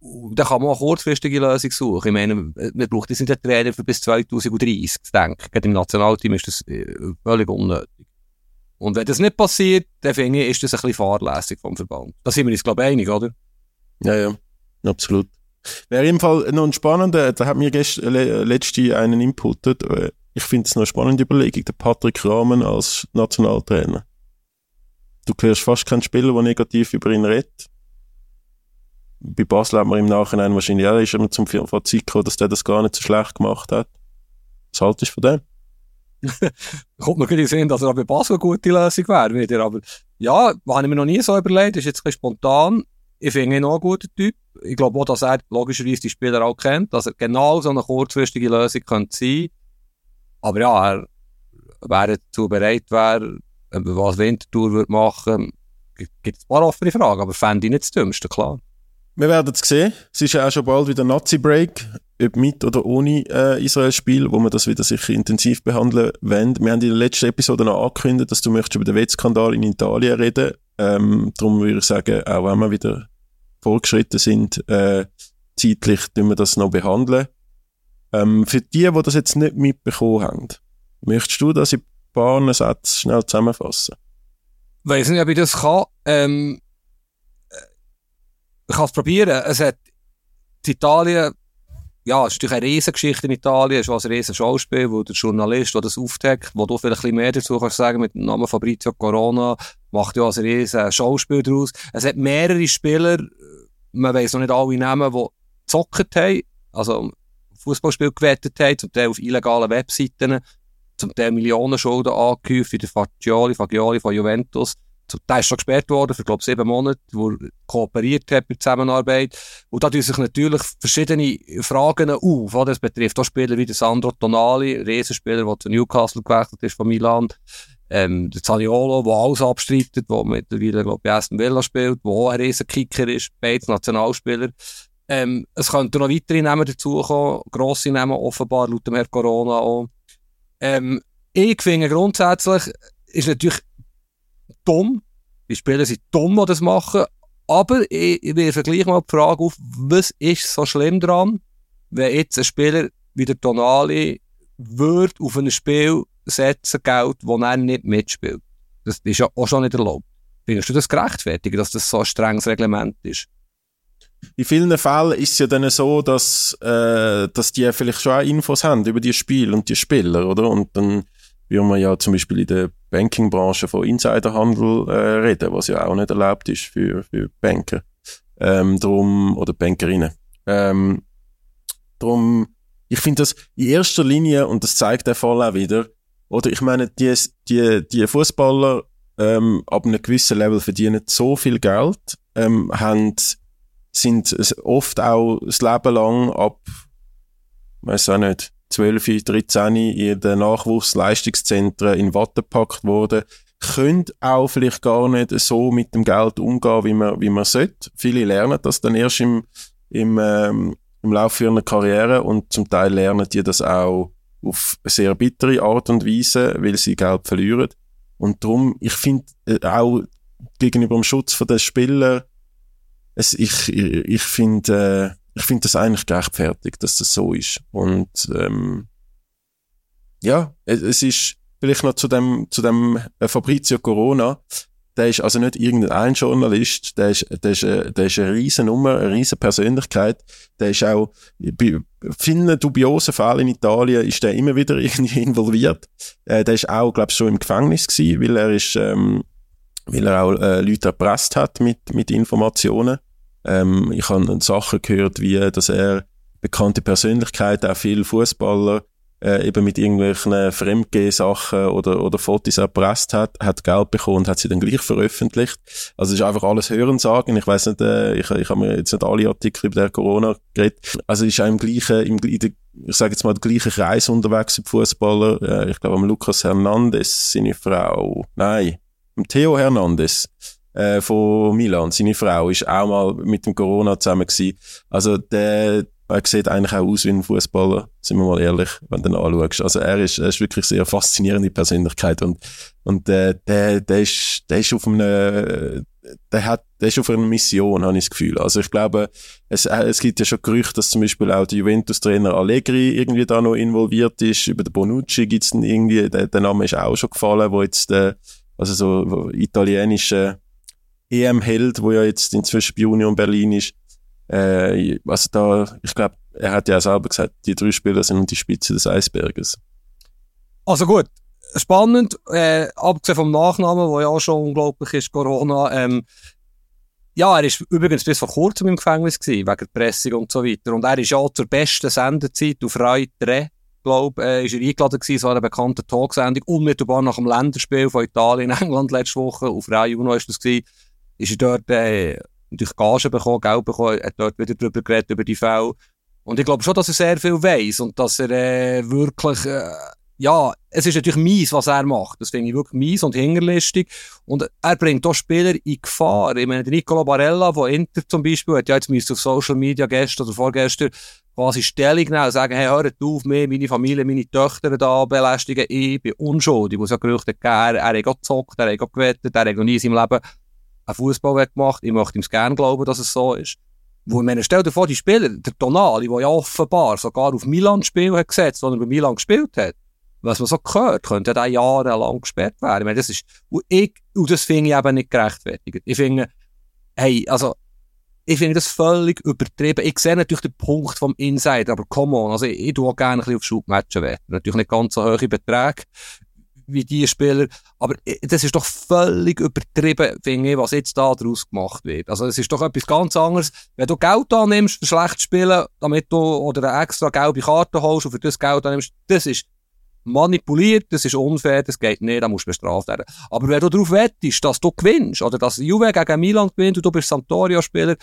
Da kann man auch kurzfristige Lösung suchen. Ich meine, man braucht jetzt nicht einen Trainer für bis 2030 zu denken. Gerade im Nationalteam ist das äh, völlig unnötig. Und wenn das nicht passiert, dann finde ich, ist das ein bisschen fahrlässig vom Verband. Da sind wir uns, glaube ich, einig, oder? Ja, ja, absolut. Wäre im Fall noch ein spannender, da hat mir gestern, letzte einen inputet. Ich finde es noch eine spannende Überlegung, der Patrick Rahmen als Nationaltrainer. Du hörst fast keinen Spieler, der negativ über ihn redet. Bei Basel hat man im Nachhinein wahrscheinlich, ja, ist er zum Fazit gekommen, dass der das gar nicht so schlecht gemacht hat. Was haltest du von dem? [laughs] Kommt mir gerade sehen, dass er auch bei Basel eine gute Lösung wäre wieder. Aber ja, habe ich mir noch nie so überlegt, ist jetzt ein spontan. ich finde ihn auch ein guter Typ. Ich glaube auch, dass er logischerweise die Spieler auch kennt, dass er genau so eine kurzfristige Lösung könnte sein. Aber ja, er, wer dazu bereit wäre, was Wintertour würde machen, gibt es ein paar offene Fragen, aber fände ich nicht das Dümmste, klar. Wir werden es sehen. Es ist ja auch schon bald wieder Nazi-Break, ob mit oder ohne äh, Israel-Spiel, wo wir das wieder sicher intensiv behandeln werden. Wir haben in der letzten Episode noch angekündigt, dass du möchtest über den Wettskandal in Italien reden. Ähm, darum würde ich sagen, auch wenn wir wieder vorgeschritten sind, äh, zeitlich tun wir das noch behandeln. Ähm, für die, die das jetzt nicht mitbekommen haben, möchtest du das in ein paar Sätzen schnell zusammenfassen? Weiß nicht, ob ich das kann. Ähm, ich kann es probieren. Es hat in Italien, ja, es ist natürlich eine Riesengeschichte in Italien, es ist ein riesen Schauspiel, wo der Journalist, der das aufdeckt, wo du vielleicht ein bisschen mehr dazu kannst sagen, mit dem Namen Fabrizio Corona, macht ja ein riesen Schauspiel daraus. Es hat mehrere Spieler, man weiß noch nicht alle Namen, die gezockt haben, also Fußballspiel gewettet haben, zum Teil auf illegalen Webseiten, zum Teil Millionen Schulden angehäuft, wie der Fagioli, Fagioli von Juventus. Der ist schon gesperrt worden für, glaube sieben Monate, wo er kooperiert hat bei Zusammenarbeit. Und da tun sich natürlich verschiedene Fragen auf. Oder? Das betrifft auch Spieler wie Sandro Tonali, Riesenspieler, der zu Newcastle gewechselt ist von Milan. Ähm, der Zaniolo, der alles abstreitet, der mittlerweile, glaube ich, Aston Villa spielt, der auch ein Riesenkicker ist, beide Nationalspieler. Ähm, es könnten noch weitere Namen dazukommen, grosse Namen offenbar, laut dem Corona auch. Ähm, ich finde grundsätzlich, ist natürlich dumm. Die Spieler sind dumm, die das machen. Aber ich, ich wirfe gleich mal die Frage auf, was ist so schlimm dran, wenn jetzt ein Spieler wie der Tonali würde auf ein Spiel setzen Geld, wo er nicht mitspielt. Das ist ja auch schon nicht erlaubt. Findest du das gerechtfertigt, dass das so ein strenges Reglement ist? In vielen Fällen ist es ja dann so, dass, äh, dass die vielleicht schon auch Infos haben über die Spiele und die Spieler, oder? Und dann würde man ja zum Beispiel in der Bankingbranche von Insiderhandel äh, reden, was ja auch nicht erlaubt ist für, für Banker. Ähm, drum, oder Bankerinnen. Ähm, drum, ich finde das in erster Linie, und das zeigt der Fall auch wieder, oder ich meine, die, die, die Fußballer ähm, ab einem gewissen Level verdienen so viel Geld, ähm, haben, sind oft auch das Leben lang ab, weiß auch nicht, 12, 13 in den Nachwuchsleistungszentren in Watte gepackt worden, können auch vielleicht gar nicht so mit dem Geld umgehen, wie man, wie man sollte. Viele lernen das dann erst im, im, ähm, im Laufe ihrer Karriere und zum Teil lernen die das auch auf sehr bittere Art und Weise, weil sie Geld verlieren. Und darum, ich finde äh, auch gegenüber dem Schutz von den Spielern, es, ich, ich, ich finde, äh, ich finde das eigentlich gerechtfertigt, dass das so ist. Und ähm, ja, es, es ist vielleicht noch zu dem, zu dem äh, Fabrizio Corona. Der ist also nicht irgendein Journalist, der ist, der ist, äh, der ist eine riesen Nummer, eine riesen Persönlichkeit. Der ist auch, bei vielen dubiosen Fällen in Italien ist der immer wieder [laughs] irgendwie involviert. Äh, der ist auch, glaube ich, schon im Gefängnis gewesen, weil er ist, ähm, weil er auch äh, Leute erpresst hat mit, mit Informationen. Ähm, ich habe Sachen gehört, wie, dass er bekannte Persönlichkeiten, auch viele Fußballer, äh, eben mit irgendwelchen Fremdgeh-Sachen oder, oder Fotos erpresst hat, hat Geld bekommen und hat sie dann gleich veröffentlicht. Also es ist einfach alles Hörensagen. Ich weiß nicht, äh, ich, ich habe mir jetzt nicht alle Artikel über der Corona geredet. Also ist auch im gleichen, im, in ich sage jetzt mal, der gleiche Kreis unterwegs im Fußballer. Äh, ich glaube, am Lukas Hernandez, seine Frau, nein, am Theo Hernandez, äh, von Milan, seine Frau, ist auch mal mit dem Corona zusammen gewesen. Also der, er sieht eigentlich auch aus wie ein Fußballer, sind wir mal ehrlich, wenn du ihn anschaust. Also er ist, er ist wirklich sehr faszinierende Persönlichkeit und, und äh, der, der, ist, der ist auf einem, der hat, der ist auf einer Mission, habe ich das Gefühl. Also ich glaube, es, es gibt ja schon Gerüchte, dass zum Beispiel auch der Juventus-Trainer Allegri irgendwie da noch involviert ist. Über den Bonucci gibt's dann irgendwie, der, der Name ist auch schon gefallen, wo jetzt, äh, also so italienische EM-Held, wo ja jetzt inzwischen bei Union Berlin ist. Äh, also da, ich glaube, er hat ja selber gesagt, die drei Spieler sind die Spitze des Eisberges. Also gut, spannend, äh, abgesehen vom Nachnamen, der ja auch schon unglaublich ist, Corona, ähm, ja, er ist übrigens bis vor kurzem im Gefängnis gewesen, wegen Pressung und so weiter. Und er ist ja zur besten Sendezeit auf Rai 3, glaube äh, ist er eingeladen gewesen, so eine bekannte Talksendung, unmittelbar nach dem Länderspiel von Italien, [laughs] England letzte Woche, auf Rai Uno ist das gewesen ist er dort äh, natürlich Gage bekommen, Geld bekommen, hat dort wieder drüber geredet, über die Fälle. Und ich glaube schon, dass er sehr viel weiß und dass er äh, wirklich, äh, ja, es ist natürlich mies, was er macht. Das finde ich wirklich mies und hinterlistig. Und er bringt auch Spieler in Gefahr. Ich meine, Nicolo Barella von Inter zum Beispiel hat ja jetzt müsste auf Social Media gestern oder vorgestern quasi Stellung nehmen und sagen, hey, hört auf, mir, meine Familie, meine Töchter da belästigen. Ich bin unschuldig. Ich muss ja Gerüchte geben, er hat gezockt, er hat gewettet, er hat noch nie in seinem Leben einen Fußball gemacht. Ich möchte ihm gerne glauben, dass es so ist. Wo, ich meine, stell dir vor, die Spieler, der Tonali, der ja offenbar sogar auf Milan Spiel hat gesetzt, er bei Milan gespielt hat, was man so gehört, könnte er jahrelang gesperrt werden. Ich meine, das ist, und ich, und das finde ich eben nicht gerechtfertigt. Ich finde, hey, also, ich finde das völlig übertrieben. Ich sehe natürlich den Punkt vom Insider, aber come on, also ich, ich tue auch gerne ein bisschen auf Schubmatchen wetten. Natürlich nicht ganz so hohe Beträge wie die Spieler, aber das ist doch völlig übertrieben, finde ich, was jetzt da draus gemacht wird. Also es ist doch etwas ganz anderes, wenn du Geld annimmst für schlecht spielen, damit du oder eine extra gelbe Karte holst und für das Geld annimmst, das ist manipuliert, das ist unfair, das geht nicht, da musst du bestraft werden. Aber wenn du darauf wettest, dass du gewinnst, oder dass Juve gegen Milan gewinnt und du bist Sampdoria-Spieler,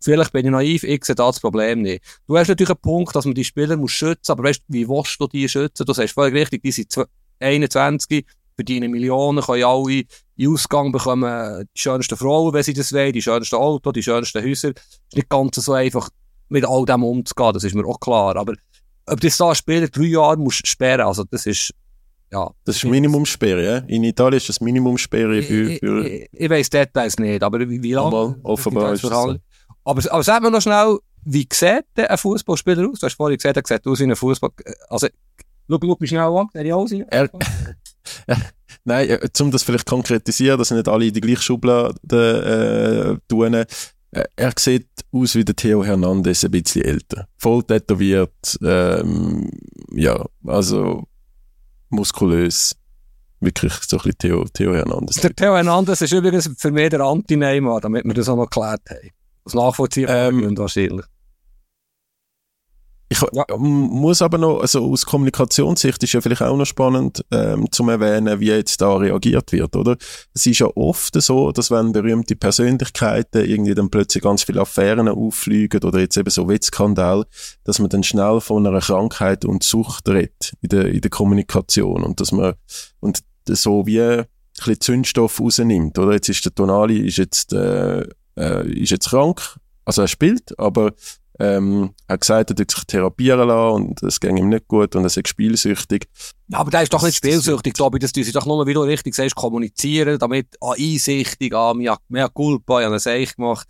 vielleicht bin ich naiv, ich sehe da das Problem nicht. Du hast natürlich einen Punkt, dass man die Spieler muss schützen, aber weißt, wie willst du die schützen? Du sagst völlig richtig, die sind 21, verdienen Millionen, können alle in Ausgang bekommen, die schönsten Frauen, wenn sie das wollen, die schönsten Autos, die schönsten Häuser. Es ist nicht ganz so einfach, mit all dem umzugehen, das ist mir auch klar. Aber ob das da Spieler drei Jahre muss sperren, also das ist, ja. Das ist Minimumsperre, ja? In Italien ist das Minimumsperre für... für ich, ich, ich weiss Details nicht, aber wie, wie lange? offenbar ist das so. Aber, aber sag mir noch schnell, wie sieht ein Fußballspieler aus? Du hast vorhin gesagt, er sieht aus wie ein Fußball... Also, schau, schau mich schnell an, ich aus? Er, [laughs] Nein, um das vielleicht konkretisieren, dass nicht alle in die gleiche Schublade äh, tun. Äh, er sieht aus wie der Theo Hernandez, ein bisschen älter. Voll tätowiert, ähm, ja, also muskulös. Wirklich so ein bisschen Theo, Theo Hernandez. Der Theo Hernandez ist übrigens für mich der Anti-Neymar, damit wir das auch noch geklärt haben. Das nachvollziehen ähm, wahrscheinlich. Ich ja. muss aber noch, also aus Kommunikationssicht ist ja vielleicht auch noch spannend ähm, zum erwähnen, wie jetzt da reagiert wird, oder? Es ist ja oft so, dass wenn berühmte Persönlichkeiten irgendwie dann plötzlich ganz viele Affären auffliegen oder jetzt eben so Wettskandal, dass man dann schnell von einer Krankheit und Sucht redet in der, in der Kommunikation und dass man und so wie ein bisschen Zündstoff rausnimmt, oder? Jetzt ist der Tonali ist jetzt, äh, äh, ist jetzt krank, also er spielt, aber ähm, er hat gesagt, er tut sich therapieren lassen und es ging ihm nicht gut und er ist spielsüchtig. Ja, aber der ist doch nicht spielsüchtig, glaube ich. Das tun sie doch nur, wie du richtig sagst, kommunizieren, damit ah, einsichtig, ah, mehr, mehr Culpa, ich habe es echt gemacht.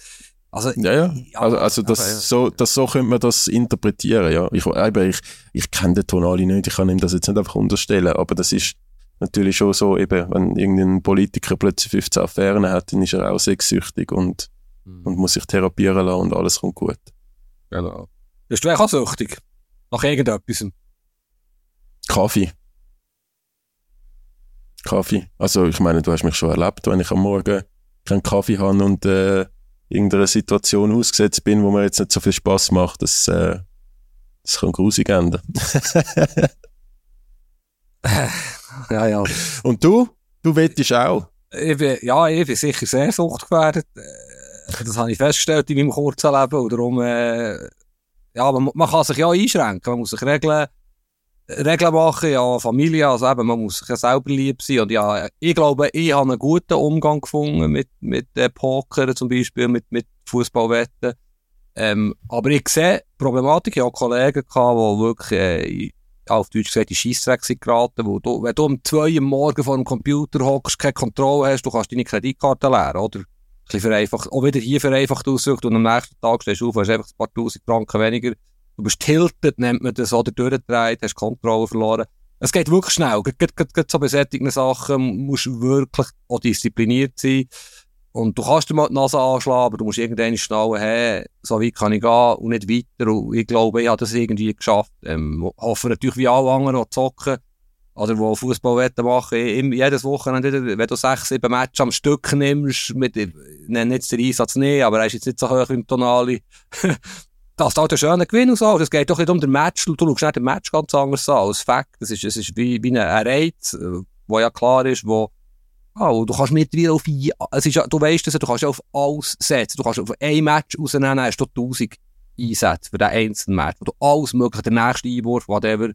Also, ja, ja. Also, also das, aber, ja. so, das, so könnte man das interpretieren, ja. Ich, ich, ich kenne den Tonali nicht, ich kann ihm das jetzt nicht einfach unterstellen, aber das ist natürlich schon so, eben, wenn irgendein Politiker plötzlich 15 Affären hat, dann ist er auch sexsüchtig und, mhm. und muss sich therapieren lassen und alles kommt gut. Genau. Bist du auch süchtig? Nach irgendetwas? Kaffee. Kaffee. Also ich meine, du hast mich schon erlebt, wenn ich am Morgen keinen Kaffee habe und äh, irgendeiner Situation ausgesetzt bin, wo mir jetzt nicht so viel Spaß macht, das, äh, das kann grusig enden. [laughs] ja, ja. Und du? Du wettest auch? Ich bin, ja, ich bin sicher sehr suchtgefährdet. Das habe ich festgestellt in meinem kurzen Leben. Und darum, äh, ja, man, man kann sich ja einschränken. Man muss sich Regeln, Regeln machen, ja, Familie, also eben, man muss sich ja selber lieb sein. Und ja, ich glaube, ich habe einen guten Umgang gefunden mit, mit äh, Poker zum Beispiel, mit, mit Fußballwetten. Ähm, aber ich sehe Problematik, ich habe Kollegen die wirklich, äh, auf Deutsch gesagt, in Scheissdreck geraten, wo du, wenn du um zwei Uhr morgen vor dem Computer hockst, keine Kontrolle hast, du kannst deine Kreditkarte leeren, oder? Bisschen vereinfacht, auch wieder hier vereinfacht ausdrückt und am nächsten Tag stehst du auf, hast einfach ein paar tausend Franken weniger. Du bist tiltet, nennt man das, oder durchgedreht, hast Kontrolle verloren. Es geht wirklich schnell. Gerade so bei solchen Sachen musst du wirklich auch diszipliniert sein. Und du kannst dir mal die Nase anschlagen, aber du musst irgendwann schnallen, hey, so weit kann ich gehen und nicht weiter. Und ich glaube, ich habe das irgendwie geschafft. Ähm, hoffe natürlich wie alle anderen, die zocken, oder wo Fußballwetten machen, jedes Wochenende, wenn du sechs, sieben Matches am Stück nimmst, mit, ich jetzt den Einsatz nicht, aber er ist jetzt nicht so hoch im Tonali, [laughs] das ist halt ein schöner Gewinn und so. Es geht doch nicht um den Match, du schaust nicht den Match ganz anders an als Fakt. Das ist, das ist wie, wie ein Reiz, wo ja klar ist, wo Oh, du kannst mittlerweile auf, es ist, du weißt dass du kannst auf alles setzen. Du kannst auf ein Match rausnehmen, hast du 1000 Einsätze für den einzelnen Match, wo du alles mögliche, den nächsten Einwurf, whatever.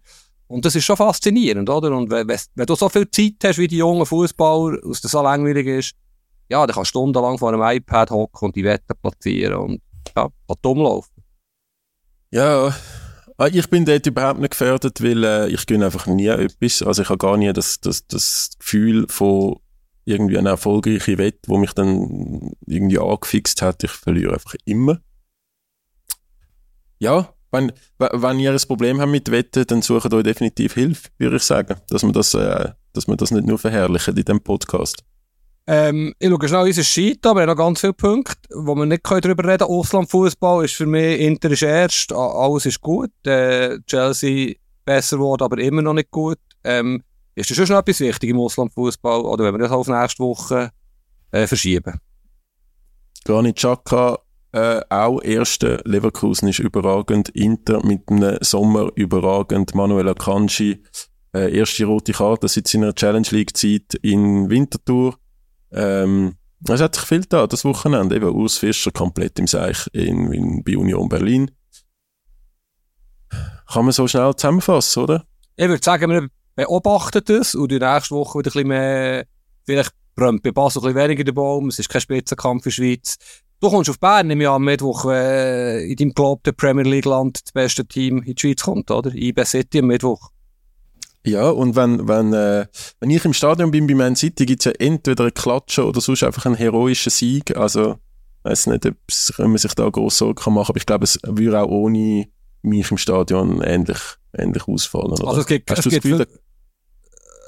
Und das ist schon faszinierend, oder? Und wenn, wenn du so viel Zeit hast wie die jungen Fußballer, aus der so langweilig ist, ja, dann kannst du stundenlang vor einem iPad hocken und die Wetten platzieren und, ja, dumm laufen. Ja, ah, ich bin dort überhaupt nicht gefährdet, weil äh, ich gönne einfach nie etwas. Also ich habe gar nie das, das, das Gefühl von irgendwie eine erfolgreiche Wette, wo mich dann irgendwie angefixt hat. Ich verliere einfach immer. Ja, wenn, wenn ihr ein Problem habt mit Wetten, dann sucht euch definitiv Hilfe, würde ich sagen. Dass man das, äh, dass man das nicht nur verherrlichen in diesem Podcast. Ähm, ich schaue schnell unseren Sheet an, wir haben noch ganz viele Punkte, wo wir nicht darüber reden können. Auslandfußball ist für mich, Inter ist erst, alles ist gut. Äh, Chelsea besser geworden, aber immer noch nicht gut. Ähm, ist das schon noch etwas wichtig im Auslandfußball oder wenn wir das auf nächste Woche äh, verschieben? Granit Xhaka, äh, auch erste Leverkusen ist überragend, Inter mit einem Sommer überragend, Manuel Akanji, äh, erste rote Karte seit seiner Challenge League Zeit in Winterthur. Ähm, es hat sich viel da, das Wochenende. Eben Urs Fischer komplett im Seich in, in, bei Union Berlin. Kann man so schnell zusammenfassen, oder? Ich würde sagen, wir beobachten das und die nächste Woche wieder ein bisschen mehr, vielleicht brennt bei Basel ein bisschen weniger der Baum, es ist kein Spitzenkampf in der Schweiz. Du kommst auf Bern im Jahr am Mittwoch, äh, in deinem der Premier League Land das beste Team in die Schweiz kommt, oder? IB City am Mittwoch. Ja, und wenn, wenn, äh, wenn ich im Stadion bin bei Man City, gibt's ja entweder eine Klatsche oder sonst einfach einen heroischen Sieg. Also, ich weiß nicht, ob man sich da groß Sorgen machen aber ich glaube, es würde auch ohne mich im Stadion ähnlich, ähnlich ausfallen. Oder? Also, es gibt, Hast es gibt Gefühl,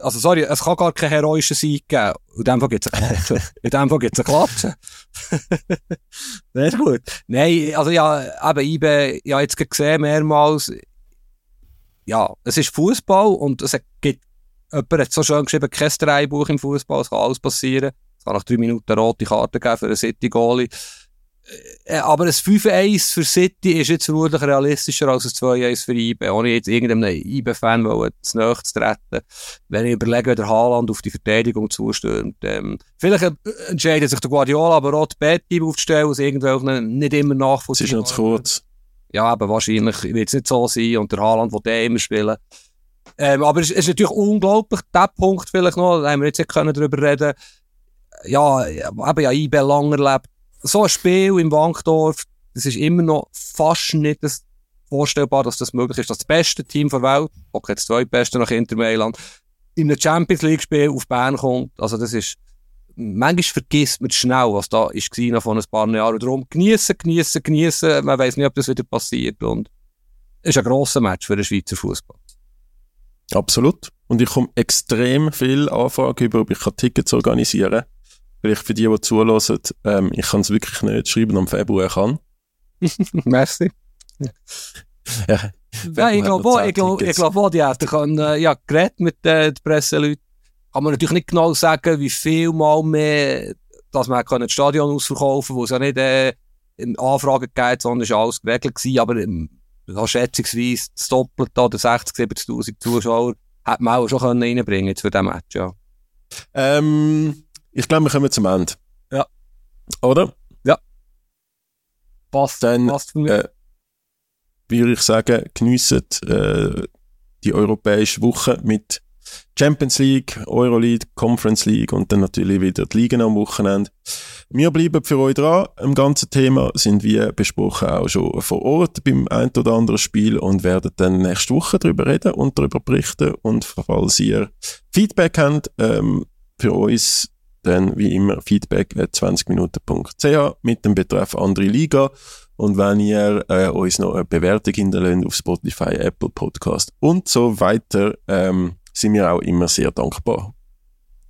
also sorry, es kann gar keinen heroischen Sieg geben. In dem Fall gibt es eine Klatsche. [laughs] In dem Fall gibt es eine Klatsche. Nicht [laughs] gut. Nein, also ja, eben, ich habe jetzt gesehen mehrmals, ja, es ist Fußball und es gibt, jemand hat so schön geschrieben, kein Dreibuch im Fußball, es kann alles passieren. Es kann nach drei Minuten rote Karte geben für einen City-Goalie. Äh, aber ein 5-1 für City ist jetzt vermutlich realistischer als ein 2-1 für IBE. Ohne jetzt irgendeinem IBE-Fan zu nahe zu treten. Wenn ich überlege, wie der Haaland auf die Verteidigung zustimmt. Ähm, vielleicht entscheidet sich der Guardiola aber auch die Betty aufzustellen, was irgendwo nicht immer nachvollziehbar ist. Es ist noch zu kurz. Ja, aber wahrscheinlich wird es nicht so sein und der Haaland will der immer spielen. Ähm, aber es ist natürlich unglaublich, der Punkt vielleicht noch, da haben wir jetzt nicht können darüber reden ja, eben ja IBE lang erlebt, so ein Spiel im Wankdorf, das ist immer noch fast nicht das vorstellbar, dass das möglich ist, dass das beste Team der Welt, okay, das zweitbeste nach Inter Mailand, in einem Champions League Spiel auf Bern kommt. Also das ist, manchmal vergisst man schnell, was da ist noch vor ein paar Jahren. Darum genießen, genießen, genießen. Man weiß nicht, ob das wieder passiert. Und es ist ein grosser Match für den Schweizer Fußball. Absolut. Und ich komme extrem viel Anfragen über, ob ich Tickets organisieren kann. Vielleicht für die, die zulassen, ähm, ich kann es wirklich nicht schreiben, am Februar kann. [laughs] Merci. ja. Nein, ich glaube auch, ich glaube, ich glaube auch, die können, äh, ja, geredet mit äh, den Presseleuten. Kann man natürlich nicht genau sagen, wie viel mal mehr, dass man können das Stadion ausverkaufen wo es ja nicht äh, Anfragen geht, sondern es war alles geregelt gewesen, aber ähm, schätzungsweise das Doppelte oder 60, 70'000 Zuschauer hätte man auch schon können reinbringen für diesen Match, ja. Ähm, ich glaube, wir kommen zum Ende. Ja. Oder? Ja. Passt. Dann passt äh, würde ich sagen, geniessen äh, die europäische Woche mit Champions League, Euroleague, Conference League und dann natürlich wieder die Ligen am Wochenende. Wir bleiben für euch dran. Im ganzen Thema sind wir besprochen auch schon vor Ort beim ein oder anderen Spiel und werden dann nächste Woche darüber reden und darüber berichten. Und falls ihr Feedback habt, ähm, für uns dann wie immer feedback at 20minuten.ch mit dem Betreff andere Liga. Und wenn ihr äh, uns noch eine Bewertung hinterlässt auf Spotify, Apple Podcast und so weiter, ähm, sind wir auch immer sehr dankbar.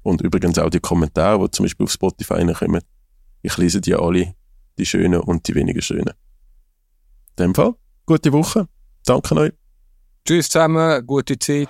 Und übrigens auch die Kommentare, die zum Beispiel auf Spotify reinkommen. Ich lese die alle, die schönen und die weniger schönen. In dem Fall, gute Woche. Danke euch. Tschüss zusammen, gute Zeit.